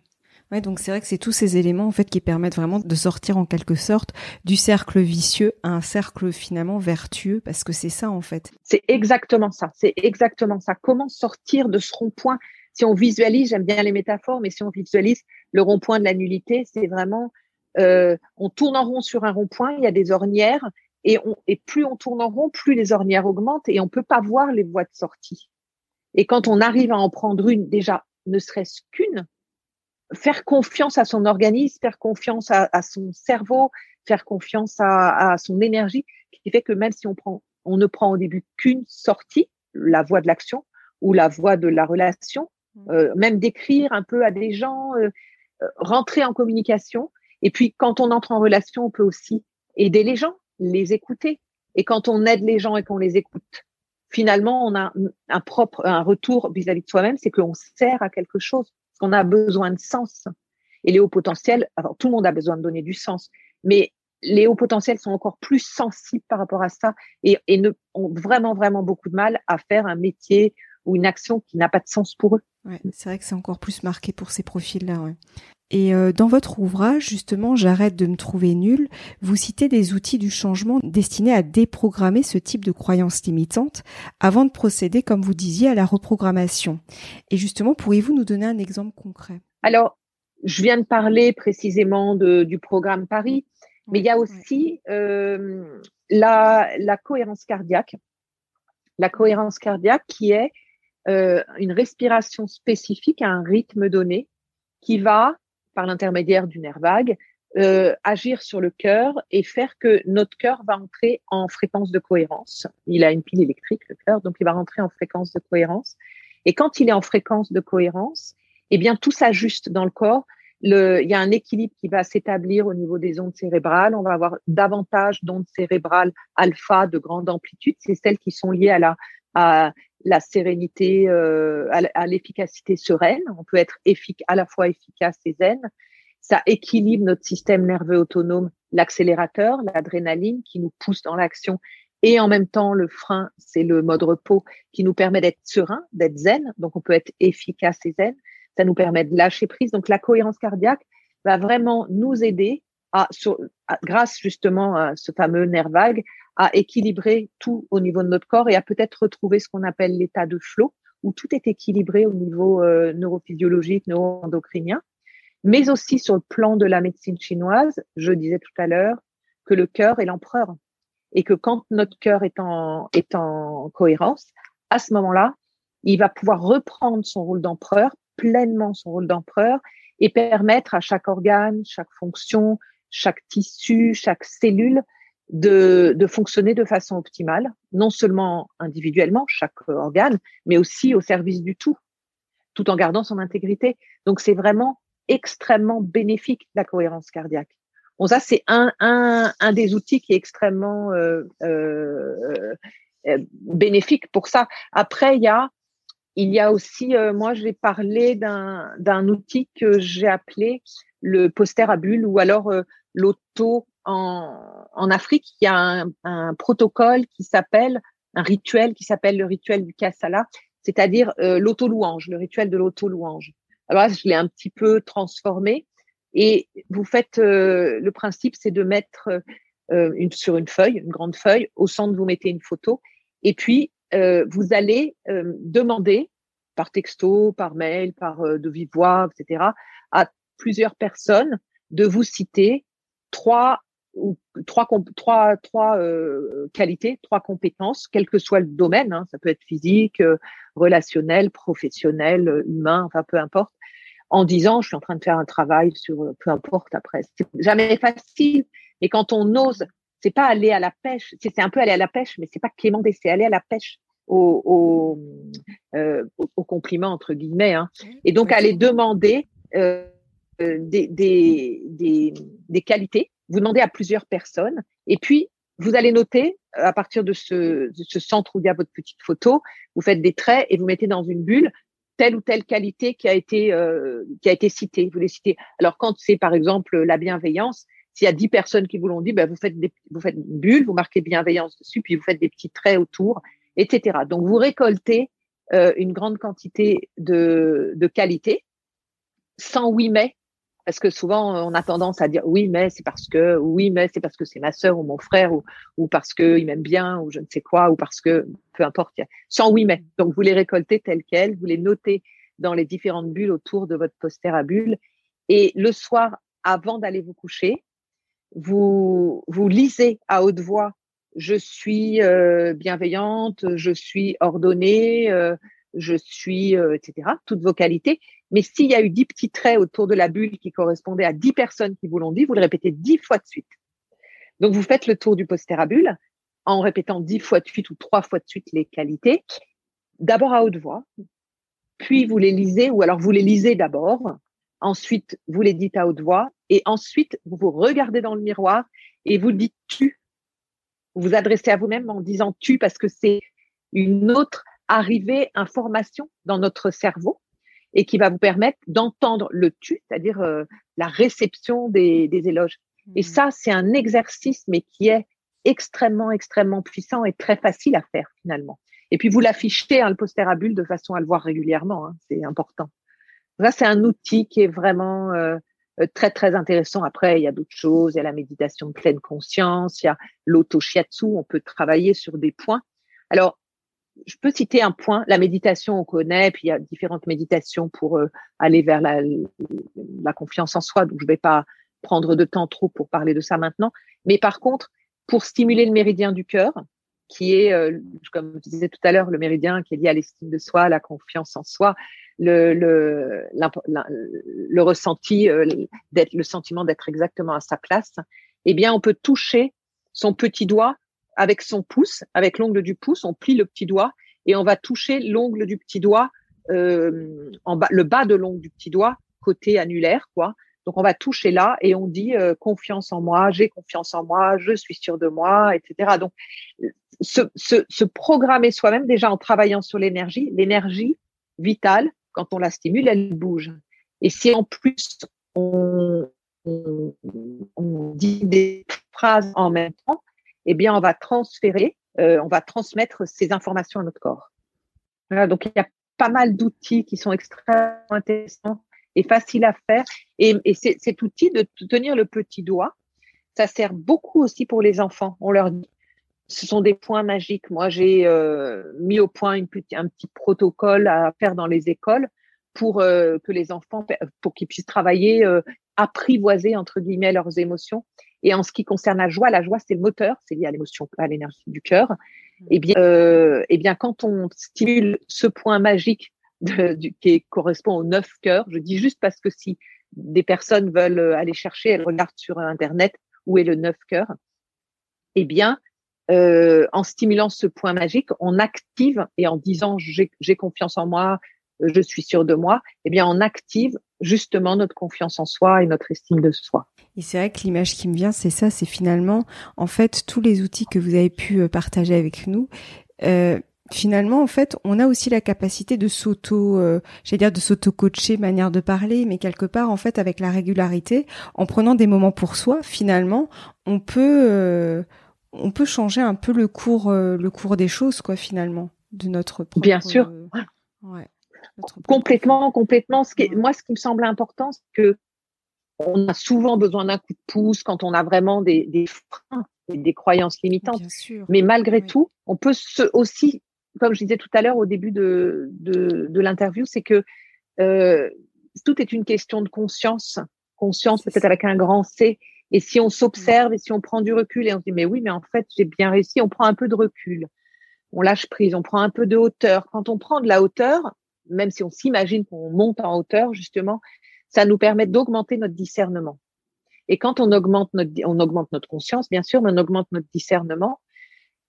Ouais, donc c'est vrai que c'est tous ces éléments en fait qui permettent vraiment de sortir en quelque sorte du cercle vicieux à un cercle finalement vertueux parce que c'est ça en fait. C'est exactement ça, c'est exactement ça. Comment sortir de ce rond-point? Si on visualise, j'aime bien les métaphores, mais si on visualise le rond-point de la nullité, c'est vraiment, euh, on tourne en rond sur un rond-point, il y a des ornières, et, on, et plus on tourne en rond, plus les ornières augmentent, et on peut pas voir les voies de sortie. Et quand on arrive à en prendre une, déjà, ne serait-ce qu'une, faire confiance à son organisme, faire confiance à, à son cerveau, faire confiance à, à, son énergie, qui fait que même si on prend, on ne prend au début qu'une sortie, la voie de l'action ou la voie de la relation, mmh. euh, même d'écrire un peu à des gens, euh, euh, rentrer en communication. Et puis quand on entre en relation, on peut aussi aider les gens, les écouter. Et quand on aide les gens et qu'on les écoute, finalement, on a un propre, un retour vis-à-vis de soi-même, c'est qu'on sert à quelque chose, qu'on a besoin de sens. Et les hauts potentiels, alors tout le monde a besoin de donner du sens, mais les hauts potentiels sont encore plus sensibles par rapport à ça et, ont vraiment, vraiment beaucoup de mal à faire un métier ou une action qui n'a pas de sens pour eux. C'est vrai que c'est encore plus marqué pour ces profils-là. Et euh, dans votre ouvrage, justement, J'arrête de me trouver nul, vous citez des outils du changement destinés à déprogrammer ce type de croyances limitantes avant de procéder, comme vous disiez, à la reprogrammation. Et justement, pourriez-vous nous donner un exemple concret? Alors, je viens de parler précisément de, du programme Paris, mais il y a aussi euh, la, la cohérence cardiaque. La cohérence cardiaque qui est euh, une respiration spécifique à un rythme donné qui va, par l'intermédiaire du nerf vague, euh, agir sur le cœur et faire que notre cœur va entrer en fréquence de cohérence. Il a une pile électrique, le cœur, donc il va rentrer en fréquence de cohérence. Et quand il est en fréquence de cohérence, eh bien, tout s'ajuste dans le corps. Il y a un équilibre qui va s'établir au niveau des ondes cérébrales. On va avoir davantage d'ondes cérébrales alpha de grande amplitude. C'est celles qui sont liées à la, à la sérénité, euh, à l'efficacité sereine. On peut être à la fois efficace et zen. Ça équilibre notre système nerveux autonome, l'accélérateur, l'adrénaline qui nous pousse dans l'action et en même temps le frein, c'est le mode repos qui nous permet d'être serein, d'être zen. Donc on peut être efficace et zen. Ça nous permet de lâcher prise. Donc la cohérence cardiaque va vraiment nous aider à, grâce justement à ce fameux nerf vague, à équilibrer tout au niveau de notre corps et à peut-être retrouver ce qu'on appelle l'état de flow, où tout est équilibré au niveau euh, neurophysiologique, neuroendocrinien, mais aussi sur le plan de la médecine chinoise. Je disais tout à l'heure que le cœur est l'empereur et que quand notre cœur est en, est en cohérence, à ce moment-là, il va pouvoir reprendre son rôle d'empereur, pleinement son rôle d'empereur, et permettre à chaque organe, chaque fonction, chaque tissu, chaque cellule de, de, fonctionner de façon optimale, non seulement individuellement, chaque organe, mais aussi au service du tout, tout en gardant son intégrité. Donc c'est vraiment extrêmement bénéfique la cohérence cardiaque. Bon, ça c'est un, un, un des outils qui est extrêmement euh, euh, euh bénéfique pour ça. Après, il y a il y a aussi, euh, moi, je vais parler d'un outil que j'ai appelé le poster à bulles ou alors euh, l'auto en, en Afrique, il y a un, un protocole qui s'appelle, un rituel qui s'appelle le rituel du Kassala, c'est-à-dire euh, l'auto-louange, le rituel de l'auto-louange. Alors là, je l'ai un petit peu transformé et vous faites, euh, le principe, c'est de mettre euh, une, sur une feuille, une grande feuille, au centre, vous mettez une photo et puis euh, vous allez demander par texto, par mail, par de vive etc., à plusieurs personnes de vous citer trois ou trois trois trois euh, qualités, trois compétences, quel que soit le domaine. Hein, ça peut être physique, euh, relationnel, professionnel, euh, humain, enfin peu importe. En disant, je suis en train de faire un travail sur peu importe après. C'est jamais facile, mais quand on ose, c'est pas aller à la pêche. C'est un peu aller à la pêche, mais c'est pas quémander, c'est aller à la pêche. Au, au, au, compliment entre guillemets, hein. et donc aller demander des, des, qualités vous demandez à plusieurs personnes et puis vous allez noter euh, à partir de ce, centre où il y a votre petite photo, vous faites des traits et vous mettez dans une bulle telle ou telle qualité qui a été euh, qui a été citée. Vous les citez. Alors quand c'est par exemple la bienveillance, s'il y a dix personnes qui vous l'ont dit, ben vous faites des, vous faites une bulle, vous marquez bienveillance dessus, puis vous faites des petits traits autour, etc. Donc vous récoltez euh, une grande quantité de, de qualité sans oui mais parce que souvent on a tendance à dire oui mais c'est parce que oui mais c'est parce que c'est ma sœur ou mon frère ou, ou parce que il m'aime bien ou je ne sais quoi ou parce que peu importe sans oui mais donc vous les récoltez telles quelles vous les notez dans les différentes bulles autour de votre postérabule. Et le soir, avant d'aller vous coucher, vous, vous lisez à haute voix je suis euh, bienveillante, je suis ordonnée, euh, je suis, euh, etc., toutes vos qualités. Mais s'il y a eu dix petits traits autour de la bulle qui correspondaient à dix personnes qui vous l'ont dit, vous le répétez dix fois de suite. Donc, vous faites le tour du postérabule en répétant dix fois de suite ou trois fois de suite les qualités, d'abord à haute voix, puis vous les lisez, ou alors vous les lisez d'abord, ensuite vous les dites à haute voix, et ensuite vous vous regardez dans le miroir et vous dites tu vous vous adressez à vous-même en disant tu parce que c'est une autre arrivée, information dans notre cerveau et qui va vous permettre d'entendre le tu, c'est-à-dire euh, la réception des, des éloges. Et mmh. ça, c'est un exercice, mais qui est extrêmement, extrêmement puissant et très facile à faire finalement. Et puis vous l'affichez, hein, le poster à bulle, de façon à le voir régulièrement. Hein, c'est important. Ça, c'est un outil qui est vraiment euh, euh, très très intéressant. Après, il y a d'autres choses. Il y a la méditation de pleine conscience. Il y a l'auto-shiatsu. On peut travailler sur des points. Alors, je peux citer un point. La méditation, on connaît. Puis il y a différentes méditations pour euh, aller vers la, la, confiance en soi. Donc, je vais pas prendre de temps trop pour parler de ça maintenant. Mais par contre, pour stimuler le méridien du cœur, qui est, euh, comme je disais tout à l'heure, le méridien qui est lié à l'estime de soi, la confiance en soi, le, le, le ressenti, euh, le sentiment d'être exactement à sa place, eh bien, on peut toucher son petit doigt avec son pouce, avec l'ongle du pouce, on plie le petit doigt et on va toucher l'ongle du petit doigt, euh, en bas, le bas de l'ongle du petit doigt, côté annulaire, quoi. Donc on va toucher là et on dit euh, confiance en moi, j'ai confiance en moi, je suis sûr de moi, etc. Donc se, se, se programmer soi-même déjà en travaillant sur l'énergie, l'énergie vitale, quand on la stimule, elle bouge. Et si en plus on, dit des phrases en même temps, eh bien, on va transférer, euh, on va transmettre ces informations à notre corps. donc, il y a pas mal d'outils qui sont extrêmement intéressants et faciles à faire. Et, et cet outil de tenir le petit doigt, ça sert beaucoup aussi pour les enfants. On leur dit, ce sont des points magiques. Moi, j'ai euh, mis au point un petit protocole à faire dans les écoles pour euh, que les enfants, pour qu'ils puissent travailler, apprivoiser entre guillemets leurs émotions. Et en ce qui concerne la joie, la joie c'est le moteur, c'est lié à l'émotion, à l'énergie du cœur. Mmh. Et eh bien, euh, et eh bien, quand on stimule ce point magique de, du, qui correspond au neuf cœurs, je dis juste parce que si des personnes veulent aller chercher, elles regardent sur internet où est le neuf cœur. Eh bien, euh, en stimulant ce point magique, on active et en disant j'ai confiance en moi, je suis sûr de moi, eh bien on active justement notre confiance en soi et notre estime de soi. Et c'est vrai que l'image qui me vient, c'est ça, c'est finalement, en fait, tous les outils que vous avez pu euh, partager avec nous. Euh, finalement, en fait, on a aussi la capacité de s'auto, euh, j'allais dire de s'auto-coacher, manière de parler, mais quelque part, en fait, avec la régularité, en prenant des moments pour soi, finalement, on peut, on peut changer un peu le cours, euh, le cours des choses, quoi, finalement, de notre propre, Bien sûr. ouais, complètement, complètement. Ce qui moi, ce qui me semble important, c'est que on a souvent besoin d'un coup de pouce quand on a vraiment des, des freins et des croyances limitantes. Mais malgré tout, on peut se, aussi, comme je disais tout à l'heure au début de, de, de l'interview, c'est que euh, tout est une question de conscience. Conscience peut-être avec un grand C. Et si on s'observe et si on prend du recul et on se dit, mais oui, mais en fait, j'ai bien réussi, on prend un peu de recul. On lâche prise, on prend un peu de hauteur. Quand on prend de la hauteur, même si on s'imagine qu'on monte en hauteur, justement, ça nous permet d'augmenter notre discernement. Et quand on augmente notre, on augmente notre conscience, bien sûr, mais on augmente notre discernement.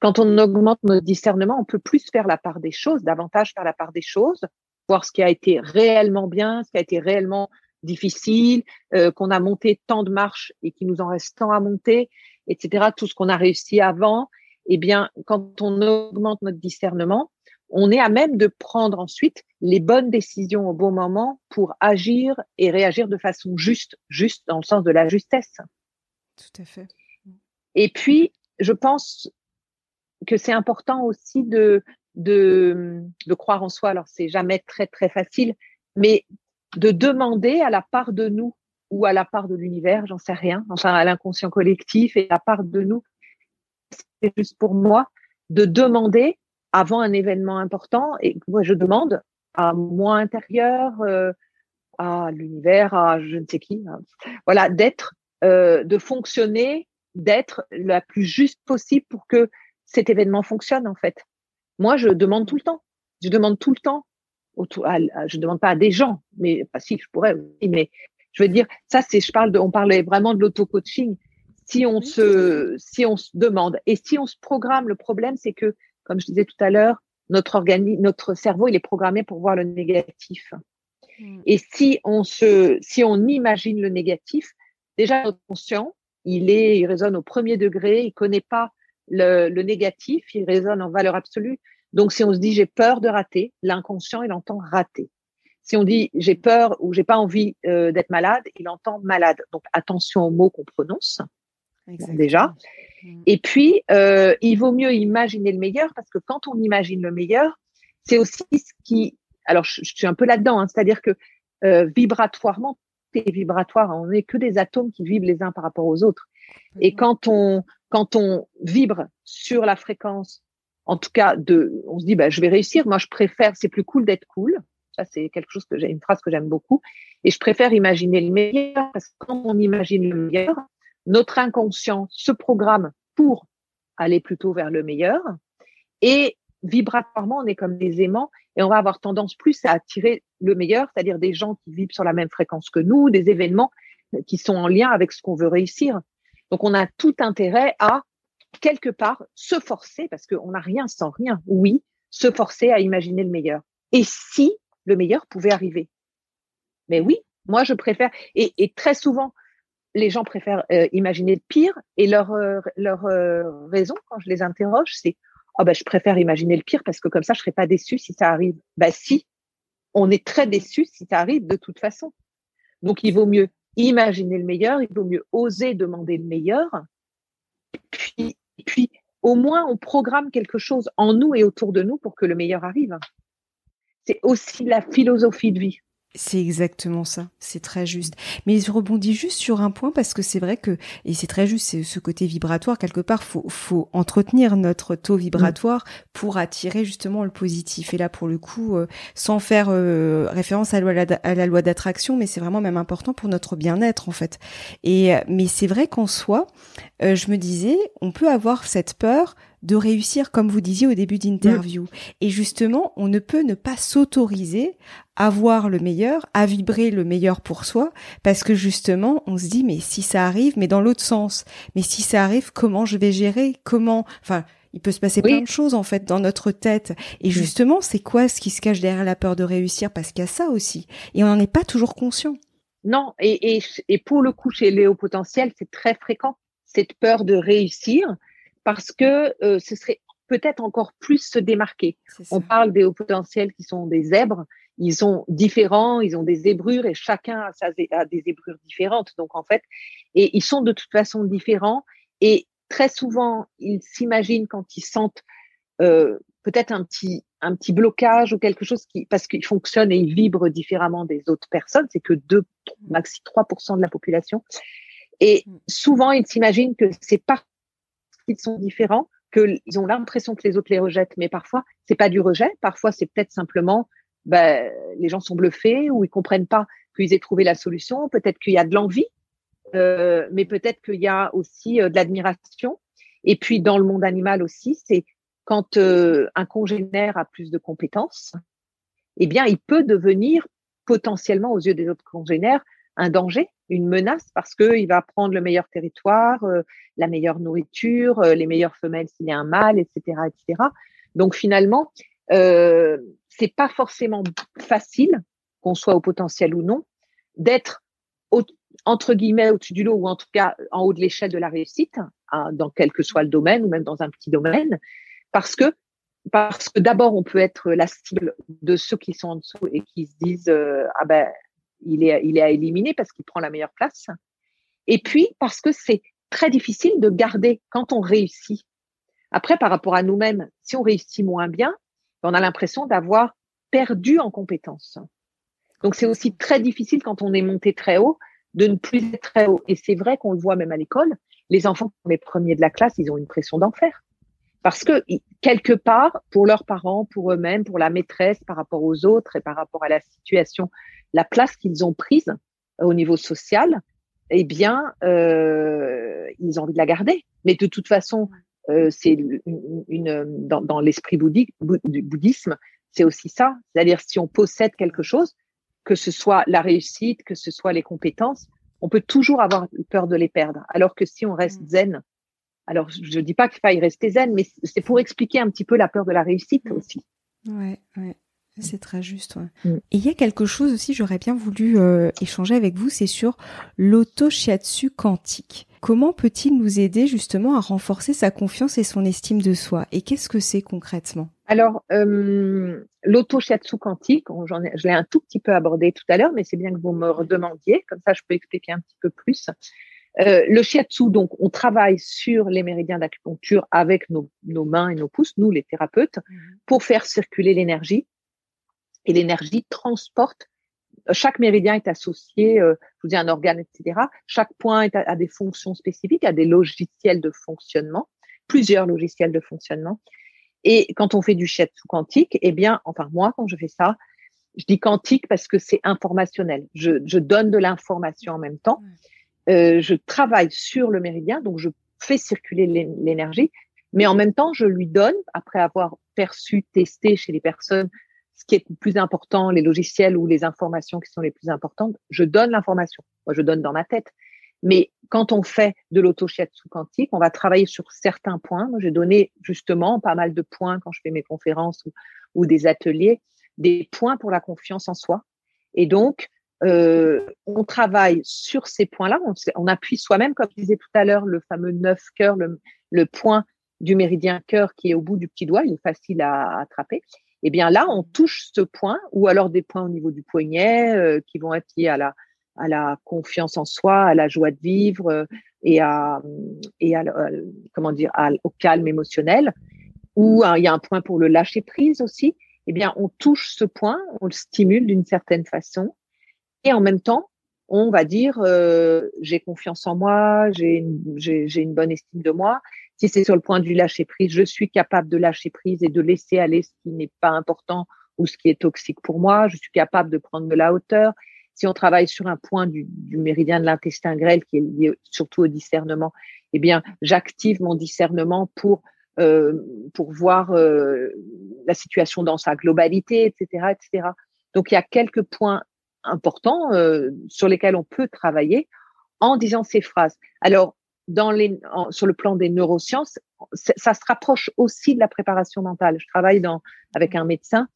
Quand on augmente notre discernement, on peut plus faire la part des choses, davantage faire la part des choses, voir ce qui a été réellement bien, ce qui a été réellement difficile, euh, qu'on a monté tant de marches et qu'il nous en reste tant à monter, etc. Tout ce qu'on a réussi avant, eh bien, quand on augmente notre discernement, on est à même de prendre ensuite les bonnes décisions au bon moment pour agir et réagir de façon juste, juste dans le sens de la justesse. Tout à fait. Et puis, je pense que c'est important aussi de, de, de croire en soi. Alors, c'est jamais très, très facile, mais de demander à la part de nous ou à la part de l'univers, j'en sais rien, enfin à l'inconscient collectif et à la part de nous, c'est juste pour moi, de demander avant un événement important, et moi je demande à moi intérieur, euh, à l'univers, à je ne sais qui. Hein. Voilà, d'être, euh, de fonctionner, d'être la plus juste possible pour que cet événement fonctionne en fait. Moi, je demande tout le temps. Je demande tout le temps. Autour, à, je demande pas à des gens, mais pas si je pourrais. Mais je veux dire, ça c'est, je parle de, on parlait vraiment de l'auto-coaching. Si on se, si on se demande et si on se programme, le problème c'est que, comme je disais tout à l'heure, notre cerveau, il est programmé pour voir le négatif. Mm. Et si on se, si on imagine le négatif, déjà notre conscient, il est, il résonne au premier degré, il connaît pas le, le négatif, il résonne en valeur absolue. Donc, si on se dit j'ai peur de rater, l'inconscient, il entend rater. Si on dit j'ai peur ou j'ai pas envie euh, d'être malade, il entend malade. Donc, attention aux mots qu'on prononce. Déjà. Et puis, euh, il vaut mieux imaginer le meilleur parce que quand on imagine le meilleur, c'est aussi ce qui. Alors, je, suis un peu là-dedans, hein, c'est-à-dire que euh, vibratoirement, c'est vibratoire. On n'est que des atomes qui vivent les uns par rapport aux autres. Et quand on quand on vibre sur la fréquence, en tout cas de, on se dit bah je vais réussir. Moi, je préfère. C'est plus cool d'être cool. Ça, c'est quelque chose que j'ai une phrase que j'aime beaucoup. Et je préfère imaginer le meilleur parce que quand on imagine le meilleur, notre inconscient se programme pour aller plutôt vers le meilleur. Et vibratoirement, on est comme des aimants et on va avoir tendance plus à attirer le meilleur, c'est-à-dire des gens qui vivent sur la même fréquence que nous, des événements qui sont en lien avec ce qu'on veut réussir. Donc, on a tout intérêt à, quelque part, se forcer, parce qu'on n'a rien sans rien, oui, se forcer à imaginer le meilleur. Et si le meilleur pouvait arriver? Mais oui, moi, je préfère, et très souvent, les gens préfèrent euh, imaginer le pire et leur euh, euh, raison quand je les interroge c'est oh ben je préfère imaginer le pire parce que comme ça je serai pas déçu si ça arrive. Bah si, on est très déçu si ça arrive de toute façon. Donc il vaut mieux imaginer le meilleur, il vaut mieux oser demander le meilleur. Puis puis au moins on programme quelque chose en nous et autour de nous pour que le meilleur arrive. C'est aussi la philosophie de vie. C'est exactement ça, c'est très juste. Mais je rebondis juste sur un point parce que c'est vrai que, et c'est très juste, c'est ce côté vibratoire, quelque part, faut, faut entretenir notre taux vibratoire pour attirer justement le positif. Et là, pour le coup, euh, sans faire euh, référence à la loi d'attraction, mais c'est vraiment même important pour notre bien-être, en fait. Et, euh, mais c'est vrai qu'en soi, je me disais, on peut avoir cette peur de réussir, comme vous disiez au début d'interview. Et justement, on ne peut ne pas s'autoriser à voir le meilleur, à vibrer le meilleur pour soi, parce que justement, on se dit, mais si ça arrive, mais dans l'autre sens, mais si ça arrive, comment je vais gérer, comment, enfin, il peut se passer plein de choses en fait dans notre tête. Et justement, c'est quoi ce qui se cache derrière la peur de réussir? Parce qu'il y a ça aussi. Et on n'en est pas toujours conscient. Non, et, et, et pour le coup, chez Léo Potentiel, c'est très fréquent, cette peur de réussir parce que euh, ce serait peut-être encore plus se démarquer. On parle des hauts potentiels qui sont des zèbres. Ils sont différents, ils ont des zébrures et chacun a, des zébrures différentes. Donc en fait, et ils sont de toute façon différents. Et très souvent, ils s'imaginent quand ils sentent euh, peut-être un petit un petit blocage ou quelque chose qui parce qu'ils fonctionnent et ils vibrent différemment des autres personnes. C'est que 2, maxi 3% de la population. Et mm. souvent, ils s'imaginent que c'est pas qu'ils sont différents, qu'ils ont l'impression que les autres les rejettent, mais parfois c'est pas du rejet, parfois c'est peut-être simplement ben, les gens sont bluffés ou ils comprennent pas qu'ils aient trouvé la solution. Peut-être qu'il y a de l'envie, euh, mais peut-être qu'il y a aussi euh, de l'admiration. Et puis dans le monde animal aussi, c'est quand euh, un congénère a plus de compétences, eh bien il peut devenir potentiellement aux yeux des autres congénères un danger, une menace, parce qu'il va prendre le meilleur territoire, euh, la meilleure nourriture, euh, les meilleures femelles s'il y a un mâle, etc., etc. Donc finalement, euh, c'est pas forcément facile, qu'on soit au potentiel ou non, d'être entre guillemets au-dessus du lot ou en tout cas en haut de l'échelle de la réussite, hein, dans quel que soit le domaine ou même dans un petit domaine, parce que parce que d'abord on peut être la cible de ceux qui sont en dessous et qui se disent euh, ah ben il est, à éliminer parce qu'il prend la meilleure place. Et puis, parce que c'est très difficile de garder quand on réussit. Après, par rapport à nous-mêmes, si on réussit moins bien, on a l'impression d'avoir perdu en compétences. Donc, c'est aussi très difficile quand on est monté très haut de ne plus être très haut. Et c'est vrai qu'on le voit même à l'école. Les enfants, les premiers de la classe, ils ont une pression d'enfer Parce que quelque part, pour leurs parents, pour eux-mêmes, pour la maîtresse, par rapport aux autres et par rapport à la situation, la place qu'ils ont prise au niveau social, eh bien, euh, ils ont envie de la garder. Mais de toute façon, euh, c'est une, une, dans, dans l'esprit bouddhique, du bouddhisme, c'est aussi ça. C'est-à-dire, si on possède quelque chose, que ce soit la réussite, que ce soit les compétences, on peut toujours avoir peur de les perdre. Alors que si on reste mm. zen, alors je ne dis pas qu'il faille rester zen, mais c'est pour expliquer un petit peu la peur de la réussite mm. aussi. Ouais, ouais. C'est très juste. Mm. Et il y a quelque chose aussi, j'aurais bien voulu euh, échanger avec vous, c'est sur l'auto-shiatsu quantique. Comment peut-il nous aider justement à renforcer sa confiance et son estime de soi? Et qu'est-ce que c'est concrètement? Alors, euh, l'auto-shiatsu quantique, ai, je l'ai un tout petit peu abordé tout à l'heure, mais c'est bien que vous me redemandiez, comme ça je peux expliquer un petit peu plus. Euh, le shiatsu, donc, on travaille sur les méridiens d'acupuncture avec nos, nos, mains et nos pouces, nous les thérapeutes, mm. pour faire circuler l'énergie et l'énergie transporte. Euh, chaque méridien est associé, euh, je vous dis un organe, etc. Chaque point est a, des fonctions spécifiques, a des logiciels de fonctionnement, plusieurs logiciels de fonctionnement. Et quand on fait du shiatsu quantique, eh bien, enfin moi, quand je fais ça, je dis quantique parce que c'est informationnel. Je, je, donne de l'information en même temps. Euh, je travaille sur le méridien, donc je fais circuler l'énergie, mais en même temps, je lui donne, après avoir perçu, testé chez les personnes ce qui est le plus important, les logiciels ou les informations qui sont les plus importantes, je donne l'information. Moi, je donne dans ma tête. Mais quand on fait de l'auto-shiatsu quantique, on va travailler sur certains points. J'ai donné justement pas mal de points quand je fais mes conférences ou, des ateliers, des points pour la confiance en soi. Et donc, euh, on travaille sur ces points-là. On, appuie soi-même, comme je disais tout à l'heure, le fameux neuf cœur, le, le point du méridien cœur qui est au bout du petit doigt, il est facile à attraper eh bien là, on touche ce point, ou alors des points au niveau du poignet euh, qui vont être liés à la, confiance en soi, à la joie de vivre euh, et à, à, comment dire, au calme émotionnel. Ou il y a un point pour le lâcher prise aussi. Eh bien, on touche ce point, on le stimule d'une certaine façon, et en même temps, on va dire euh, j'ai confiance en moi, j'ai une bonne estime de moi, si c'est sur le point du lâcher prise, je suis capable de lâcher prise et de laisser aller ce qui n'est pas important ou ce qui est toxique pour moi. Je suis capable de prendre de la hauteur. Si on travaille sur un point du, méridien de l'intestin grêle qui est lié surtout au discernement, eh bien, j'active mon discernement pour euh, pour voir euh, la situation dans sa globalité, etc., etc. Donc, il y a quelques points importants euh, sur lesquels on peut travailler en disant ces phrases. Alors, dans les, sur le plan des neurosciences, ça se rapproche aussi de la préparation mentale. Je travaille avec un médecin,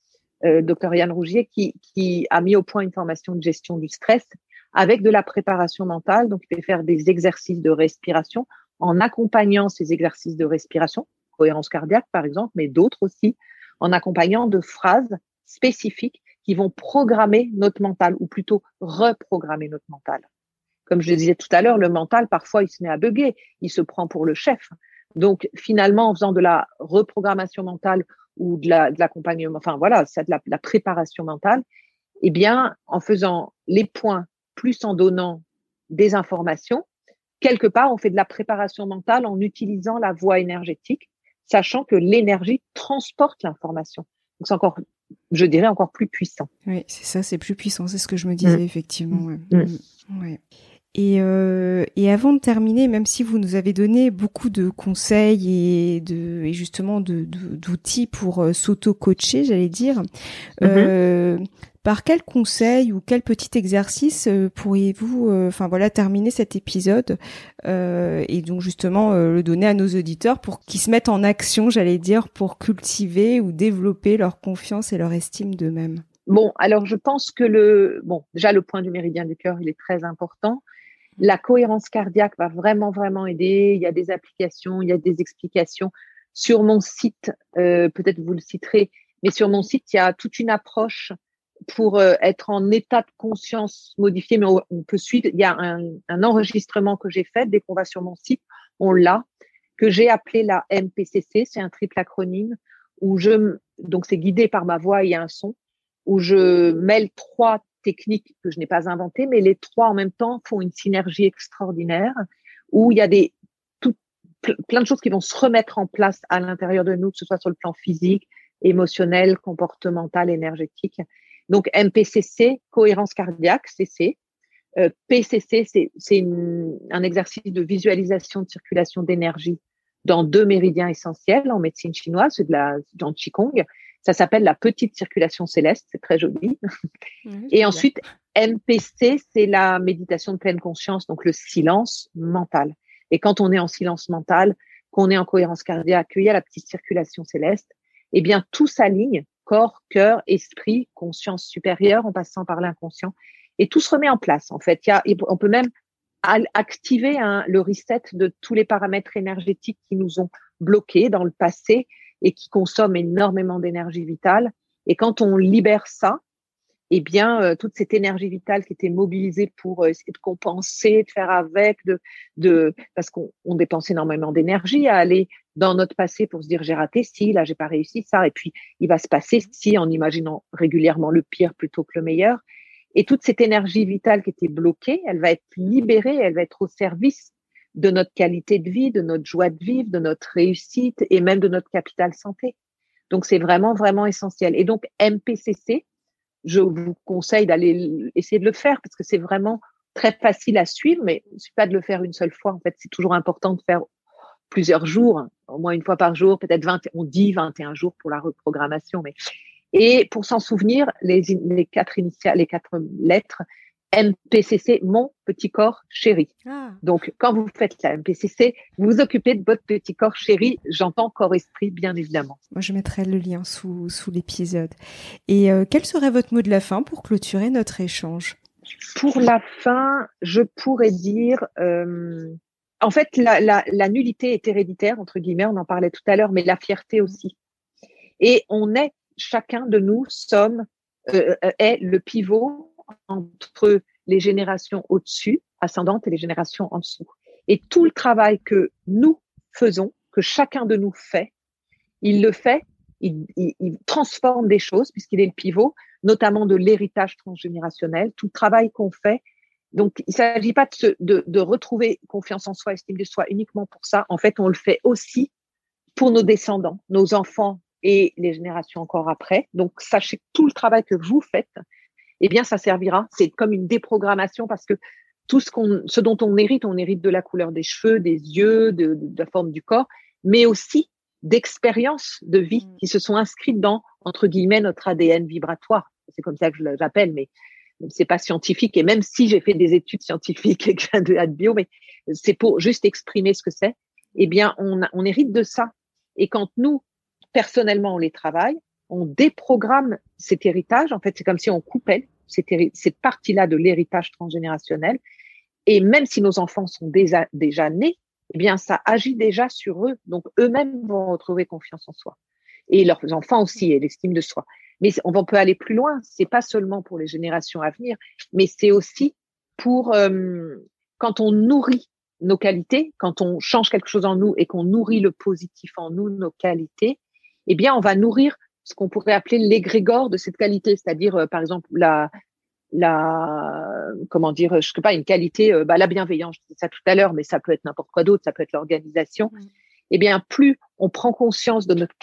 euh, docteur Yann Rougier, qui, qui a mis au point une formation de gestion du stress avec de la préparation mentale. Donc, il fait faire des exercices de respiration en accompagnant ces exercices de respiration, cohérence cardiaque par exemple, mais d'autres aussi, en accompagnant de phrases spécifiques qui vont programmer notre mental, ou plutôt reprogrammer notre mental. Comme je le disais tout à l'heure, le mental, parfois, il se met à bugger, il se prend pour le chef. Donc, finalement, en faisant de la reprogrammation mentale ou de l'accompagnement, enfin voilà, c'est de la, préparation mentale, eh bien, en faisant les points plus en donnant des informations, quelque part, on fait de la préparation mentale en utilisant la voie énergétique, sachant que l'énergie transporte l'information. Donc, c'est encore, je dirais, encore plus puissant. Oui, c'est ça, c'est plus puissant, c'est ce que je me disais, mmh. effectivement. Ouais. Mmh. Et, euh, et, avant de terminer, même si vous nous avez donné beaucoup de conseils et, de, et justement d'outils de, pour euh, s'auto-coacher, j'allais dire, mm-hmm. euh, par quel conseil ou quel petit exercice euh, pourriez-vous, euh, enfin voilà, terminer cet épisode et donc justement le donner à nos auditeurs pour qu'ils se mettent en action, j'allais dire, pour cultiver ou développer leur confiance et leur estime d'eux-mêmes? Bon, alors je pense que le bon, déjà le point du méridien du cœur, il est très important. La cohérence cardiaque va vraiment, vraiment aider. Il y a des applications, il y a des explications. Sur mon site, euh, peut-être vous le citerez, mais sur mon site, il y a toute une approche pour euh, être en état de conscience modifié, mais on, peut suivre. Il y a un, enregistrement que j'ai fait dès qu'on va sur mon site, on l'a, que j'ai appelé la MPCC, c'est un triple acronyme, où je, donc c'est guidé par ma voix, a un son, où je mêle trois techniques que je n'ai pas inventées, mais les trois en même temps font une synergie extraordinaire où il y a des tout, plein de choses qui vont se remettre en place à l'intérieur de nous, que ce soit sur le plan physique, émotionnel, comportemental, énergétique. Donc MPCC, cohérence cardiaque, CC. Euh, PCC, c'est un exercice de visualisation de circulation d'énergie dans deux méridiens essentiels en médecine chinoise, c'est de la dans Qigong. Ça s'appelle la petite circulation céleste, c'est très joli. Et ensuite, MPC, c'est la méditation de pleine conscience, donc le silence mental. Et quand on est en silence mental, qu'on est en cohérence cardiaque, qu'il y a la petite circulation céleste, eh bien, tout s'aligne, corps, cœur, esprit, conscience supérieure, en passant par l'inconscient. Et tout se remet en place, en fait. Il y a, on peut même activer le reset de tous les paramètres énergétiques qui nous ont bloqués dans le passé et qui consomment énormément d'énergie vitale. Et quand on libère ça, eh bien, euh, toute cette énergie vitale qui était mobilisée pour euh, essayer de compenser, de faire avec, de, de parce qu'on on dépense énormément d'énergie à aller dans notre passé pour se dire j'ai raté si, là j'ai pas réussi ça, et puis il va se passer si en imaginant régulièrement le pire plutôt que le meilleur. Et toute cette énergie vitale qui était bloquée, elle va être libérée, elle va être au service de notre qualité de vie, de notre joie de vivre, de notre réussite et même de notre capital santé. Donc c'est vraiment vraiment essentiel. Et donc MPCC, je vous conseille d'aller essayer de le faire parce que c'est vraiment très facile à suivre, mais il suffit pas de le faire une seule fois. En fait, c'est toujours important de faire plusieurs jours, au moins une fois par jour, peut-être 20, on dit 21 jours pour la reprogrammation, mais et pour s'en souvenir, les, les quatre initiales, les quatre lettres, MPCC, mon petit corps chéri. Ah. Donc, quand vous faites la MPCC, vous vous occupez de votre petit corps chéri. J'entends corps-esprit, bien évidemment. Moi, je mettrai le lien sous, sous l'épisode. Et euh, quel serait votre mot de la fin pour clôturer notre échange? Pour la fin, je pourrais dire, euh, en fait, la, la, la nullité est héréditaire, entre guillemets, on en parlait tout à l'heure, mais la fierté aussi. Et on est, chacun de nous sommes, euh, est le pivot entre les générations au-dessus, ascendantes, et les générations en dessous. Et tout le travail que nous faisons, que chacun de nous fait, il le fait, il, transforme des choses puisqu'il est le pivot, notamment de l'héritage transgénérationnel, tout le travail qu'on fait. Donc, il ne s'agit pas de, de, retrouver confiance en soi, estime de soi uniquement pour ça. En fait, on le fait aussi pour nos descendants, nos enfants et les générations encore après. Donc, sachez tout le travail que vous faites, eh bien, ça servira. C'est comme une déprogrammation parce que tout ce qu'on, ce dont on hérite, on hérite de la couleur des cheveux, des yeux, de, la forme du corps, mais aussi d'expériences de vie mm. qui se sont inscrites dans, entre guillemets, notre ADN vibratoire. C'est comme ça que je l'appelle, mais c'est pas scientifique. Et même si j'ai fait des études scientifiques [laughs] et que de bio, mais c'est pour juste exprimer ce que c'est. Eh bien, on, on hérite de ça. Et quand nous, personnellement, on les travaille, on déprogramme cet héritage. En fait, c'est comme si on coupait cette, partie-là de l'héritage transgénérationnel. Et même si nos enfants sont déjà, déjà nés, eh bien, ça agit déjà sur eux. Donc, eux-mêmes vont retrouver confiance en soi. Et leurs enfants aussi, et l'estime de soi. Mais on peut aller plus loin. C'est pas seulement pour les générations à venir, mais c'est aussi pour euh, quand on nourrit nos qualités, quand on change quelque chose en nous et qu'on nourrit le positif en nous, nos qualités, eh bien, on va nourrir ce qu'on pourrait appeler l'égrégore de cette qualité, c'est-à-dire euh, par exemple la la comment dire je sais pas une qualité euh, bah, la bienveillance. Je disais ça tout à l'heure mais ça peut être n'importe quoi d'autre. Ça peut être l'organisation. Eh bien plus on prend conscience de notre,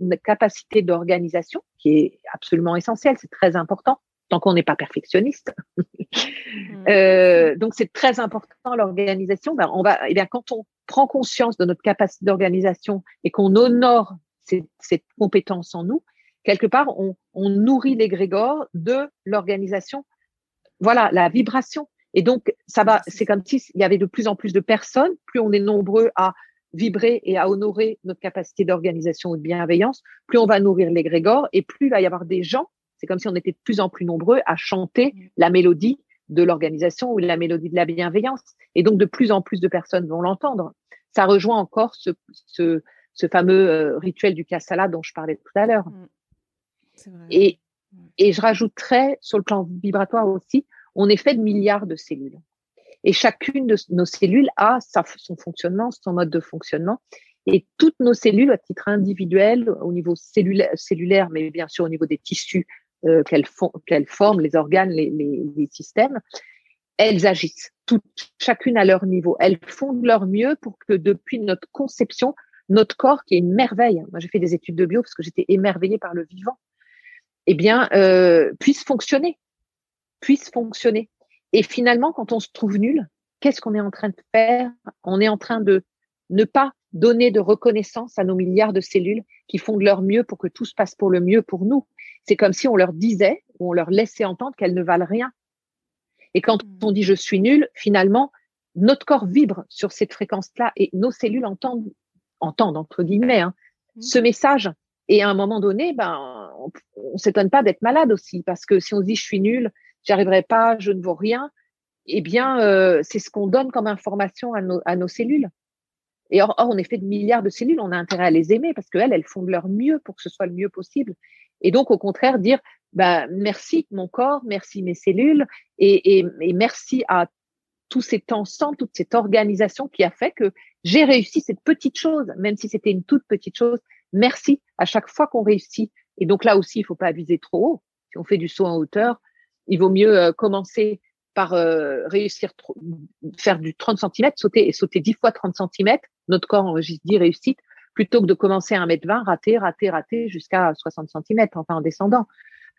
notre capacité d'organisation qui est absolument essentielle c'est très important tant qu'on n'est pas perfectionniste. [laughs] Euh, donc c'est très important l'organisation. Ben, on va eh bien quand on prend conscience de notre capacité d'organisation et qu'on honore cette, cette compétence en nous quelque part, on, nourrit l'égrégore de l'organisation. Voilà, la vibration. Et donc, ça va, c'est comme si il y avait de plus en plus de personnes, plus on est nombreux à vibrer et à honorer notre capacité d'organisation ou de bienveillance, plus on va nourrir l'égrégore et plus il va y avoir des gens, c'est comme si on était de plus en plus nombreux à chanter la mélodie de l'organisation ou la mélodie de la bienveillance. Et donc, de plus en plus de personnes vont l'entendre. Ça rejoint encore ce, ce, fameux euh, rituel du kassala dont je parlais tout à l'heure. Mm. Et, et je rajouterais sur le plan vibratoire aussi, on est fait de milliards de cellules. Et chacune de nos cellules a sa, son fonctionnement, son mode de fonctionnement. Et toutes nos cellules, à titre individuel, au niveau cellulaire, cellulaire mais bien sûr au niveau des tissus euh, qu'elles, font, qu'elles forment, les organes, les, les, les, systèmes, elles agissent. toutes, chacune à leur niveau. Elles font de leur mieux pour que depuis notre conception, notre corps, qui est une merveille, moi j'ai fait des études de bio parce que j'étais émerveillée par le vivant, eh bien, euh, puisse fonctionner, puisse fonctionner. Et finalement, quand on se trouve nul, qu'est-ce qu'on est en train de faire? On est en train de ne pas donner de reconnaissance à nos milliards de cellules qui font de leur mieux pour que tout se passe pour le mieux pour nous. C'est comme si on leur disait ou on leur laissait entendre qu'elles ne valent rien. Et quand mmh. on dit je suis nul, finalement, notre corps vibre sur cette fréquence-là et nos cellules entendent, entendent entre guillemets, hein, mmh. ce message. Et à un moment donné, ben, on, ne s'étonne pas d'être malade aussi, parce que si on se dit je suis nul, j'y arriverai pas, je ne vaux rien, eh bien, euh, c'est ce qu'on donne comme information à nos, à nos cellules. Et or, or, on est fait de milliards de cellules, on a intérêt à les aimer parce qu'elles, elles font de leur mieux pour que ce soit le mieux possible. Et donc, au contraire, dire bah, merci mon corps, merci mes cellules et, et, et merci à tout cet ensemble, toute cette organisation qui a fait que j'ai réussi cette petite chose, même si c'était une toute petite chose. Merci à chaque fois qu'on réussit. Et donc là aussi, il faut pas aviser trop haut. Si on fait du saut en hauteur, il vaut mieux euh, commencer par euh, réussir, faire du 30 cm, sauter et sauter 10 fois 30 cm. Notre corps enregistre 10 réussites plutôt que de commencer à 1m20, rater, rater, rater jusqu'à 60 cm, enfin en descendant.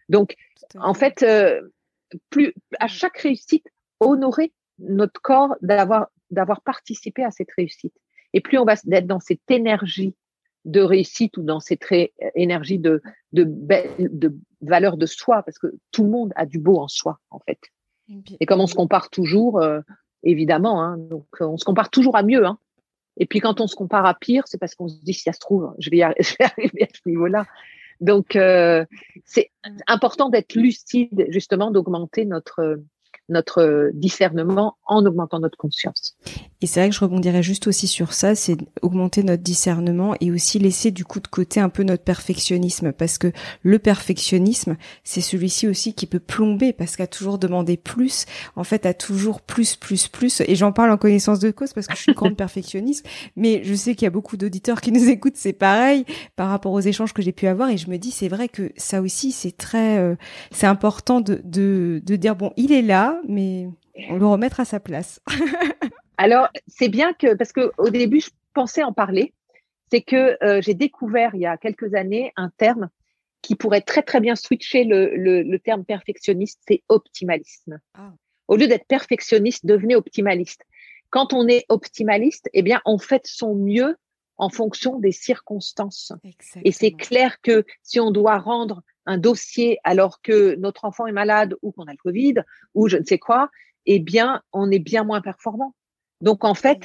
Donc, en fait, euh, plus à chaque réussite, honorer notre corps d'avoir d'avoir participé à cette réussite. Et plus on va être dans cette énergie de réussite ou dans cette énergie de, de, de valeur de soi, parce que tout le monde a du beau en soi, en fait. Et comme on se compare toujours, euh, évidemment, hein, donc euh, on se compare toujours à mieux. Hein. Et puis quand on se compare à pire, c'est parce qu'on se dit si ça se trouve, je vais, [laughs] je vais arriver à ce niveau-là. Donc, euh, c'est important d'être lucide, justement, d'augmenter notre notre discernement en augmentant notre conscience. Et c'est vrai que je rebondirais juste aussi sur ça, c'est augmenter notre discernement et aussi laisser du coup de côté un peu notre perfectionnisme parce que le perfectionnisme, c'est celui-ci aussi qui peut plomber parce qu'à toujours demander plus, en fait, à toujours plus, plus, plus. Et j'en parle en connaissance de cause parce que je suis une grande [laughs] perfectionniste, mais je sais qu'il y a beaucoup d'auditeurs qui nous écoutent, c'est pareil par rapport aux échanges que j'ai pu avoir et je me dis c'est vrai que ça aussi c'est très, euh, c'est important de, de, de dire bon il est là, mais on le remettre à sa place. [laughs] Alors, c'est bien que, parce que au début, je pensais en parler, c'est que euh, j'ai découvert il y a quelques années un terme qui pourrait très très bien switcher le, le, terme perfectionniste, c'est optimalisme. Ah. Au lieu d'être perfectionniste, devenez optimaliste. Quand on est optimaliste, eh bien, on fait son mieux en fonction des circonstances. Et c'est clair que si on doit rendre un dossier alors que notre enfant est malade ou qu'on a le Covid ou je ne sais quoi, eh bien, on est bien moins performant. Donc en fait,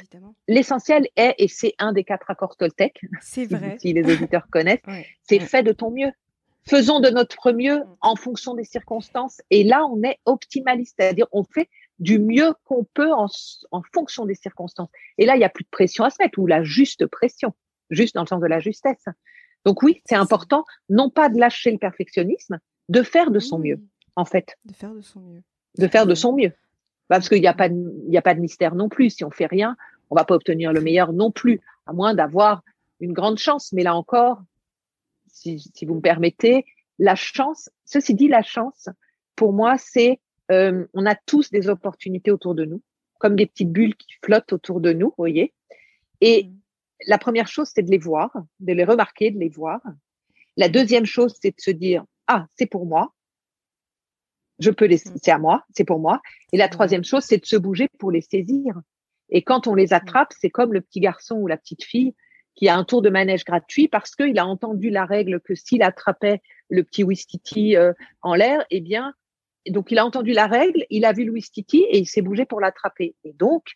l'essentiel est, et c'est un des quatre accords Toltec, [laughs] si, si, les auditeurs connaissent, c'est fait de ton mieux. Faisons de notre mieux en fonction des circonstances. Et là, on est optimaliste, c'est-à-dire on fait du mieux qu'on peut en, en, fonction des circonstances. Et là, il n'y a plus de pression à se mettre, ou la juste pression, juste dans le sens de la justesse. Donc oui, c'est important, non pas de lâcher le perfectionnisme, de faire de son mieux, en fait. De faire de son mieux. De faire de son mieux. Bah, parce qu'il n'y a pas de, y a pas de mystère non plus. Si on fait rien, on va pas obtenir le meilleur non plus, à moins d'avoir une grande chance. Mais là encore, si, si, vous me permettez, la chance, ceci dit, la chance, pour moi, c'est, euh, on a tous des opportunités autour de nous, comme des petites bulles qui flottent autour de nous, voyez. Et mmh. La première chose, c'est de les voir, de les remarquer, de les voir. La deuxième chose, c'est de se dire, ah, c'est pour moi. Je peux les, mmh. c'est à moi, c'est pour moi. Et la troisième chose, c'est de se bouger pour les saisir. Et quand on les mmh. attrape, c'est comme le petit garçon ou la petite fille qui a un tour de manège gratuit parce qu'il a entendu la règle que s'il attrapait le petit Wistiti euh, en l'air, eh bien, donc il a entendu la règle, il a vu le Wistiti et il s'est bougé pour l'attraper. Et donc,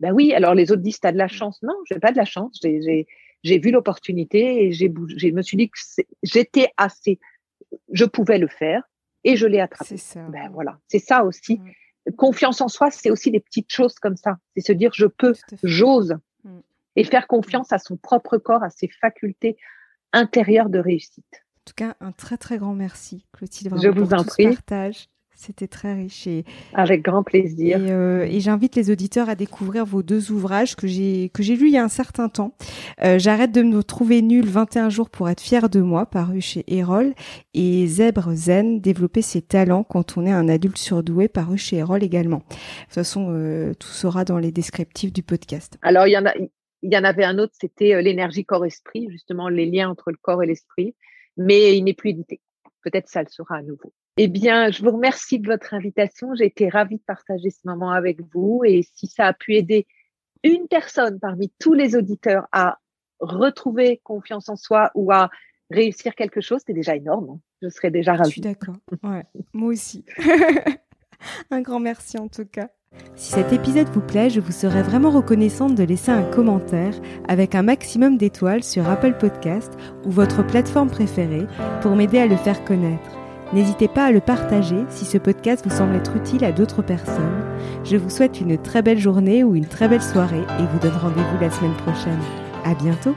ben oui, alors les autres disent, t'as de la chance. Non, j'ai pas de la chance. J'ai vu l'opportunité et j'ai. Je me suis dit que j'étais assez, je pouvais le faire et je l'ai attrapé. Ça. Ben voilà, c'est ça aussi. Confiance en soi, c'est aussi des petites choses comme ça. C'est se dire je peux, j'ose mm. et faire confiance à son propre corps, à ses facultés intérieures de réussite. En tout cas, un très très grand merci, Clotilde. je vous en prie. partage. C'était très riche. Et, Avec grand plaisir. Euh, et, j'invite les auditeurs à découvrir vos deux ouvrages que j'ai que j'ai lus il y a un certain temps. Euh, J'arrête de me trouver nul 21 jours pour être fier de moi, paru chez Erol, et Zèbre Zen, développer ses talents quand on est un adulte surdoué, paru chez Erol également. De toute façon, euh, tout sera dans les descriptifs du podcast. Alors il y en a, il y en avait un autre, c'était l'énergie corps-esprit, justement les liens entre le corps et l'esprit, mais il n'est plus édité. Peut-être ça le sera à nouveau. Eh bien, je vous remercie de votre invitation. J'ai été ravie de partager ce moment avec vous. Et si ça a pu aider une personne parmi tous les auditeurs à retrouver confiance en soi ou à réussir quelque chose, c'est déjà énorme. Hein. Je serais déjà ravie. Je suis d'accord. Ouais, moi aussi. [laughs] Un grand merci en tout cas. Si cet épisode vous plaît, je vous serais vraiment reconnaissante de laisser un commentaire avec un maximum d'étoiles sur Apple Podcast ou votre plateforme préférée pour m'aider à le faire connaître. N'hésitez pas à le partager si ce podcast vous semble être utile à d'autres personnes. Je vous souhaite une très belle journée ou une très belle soirée et vous donne rendez-vous la semaine prochaine. À bientôt!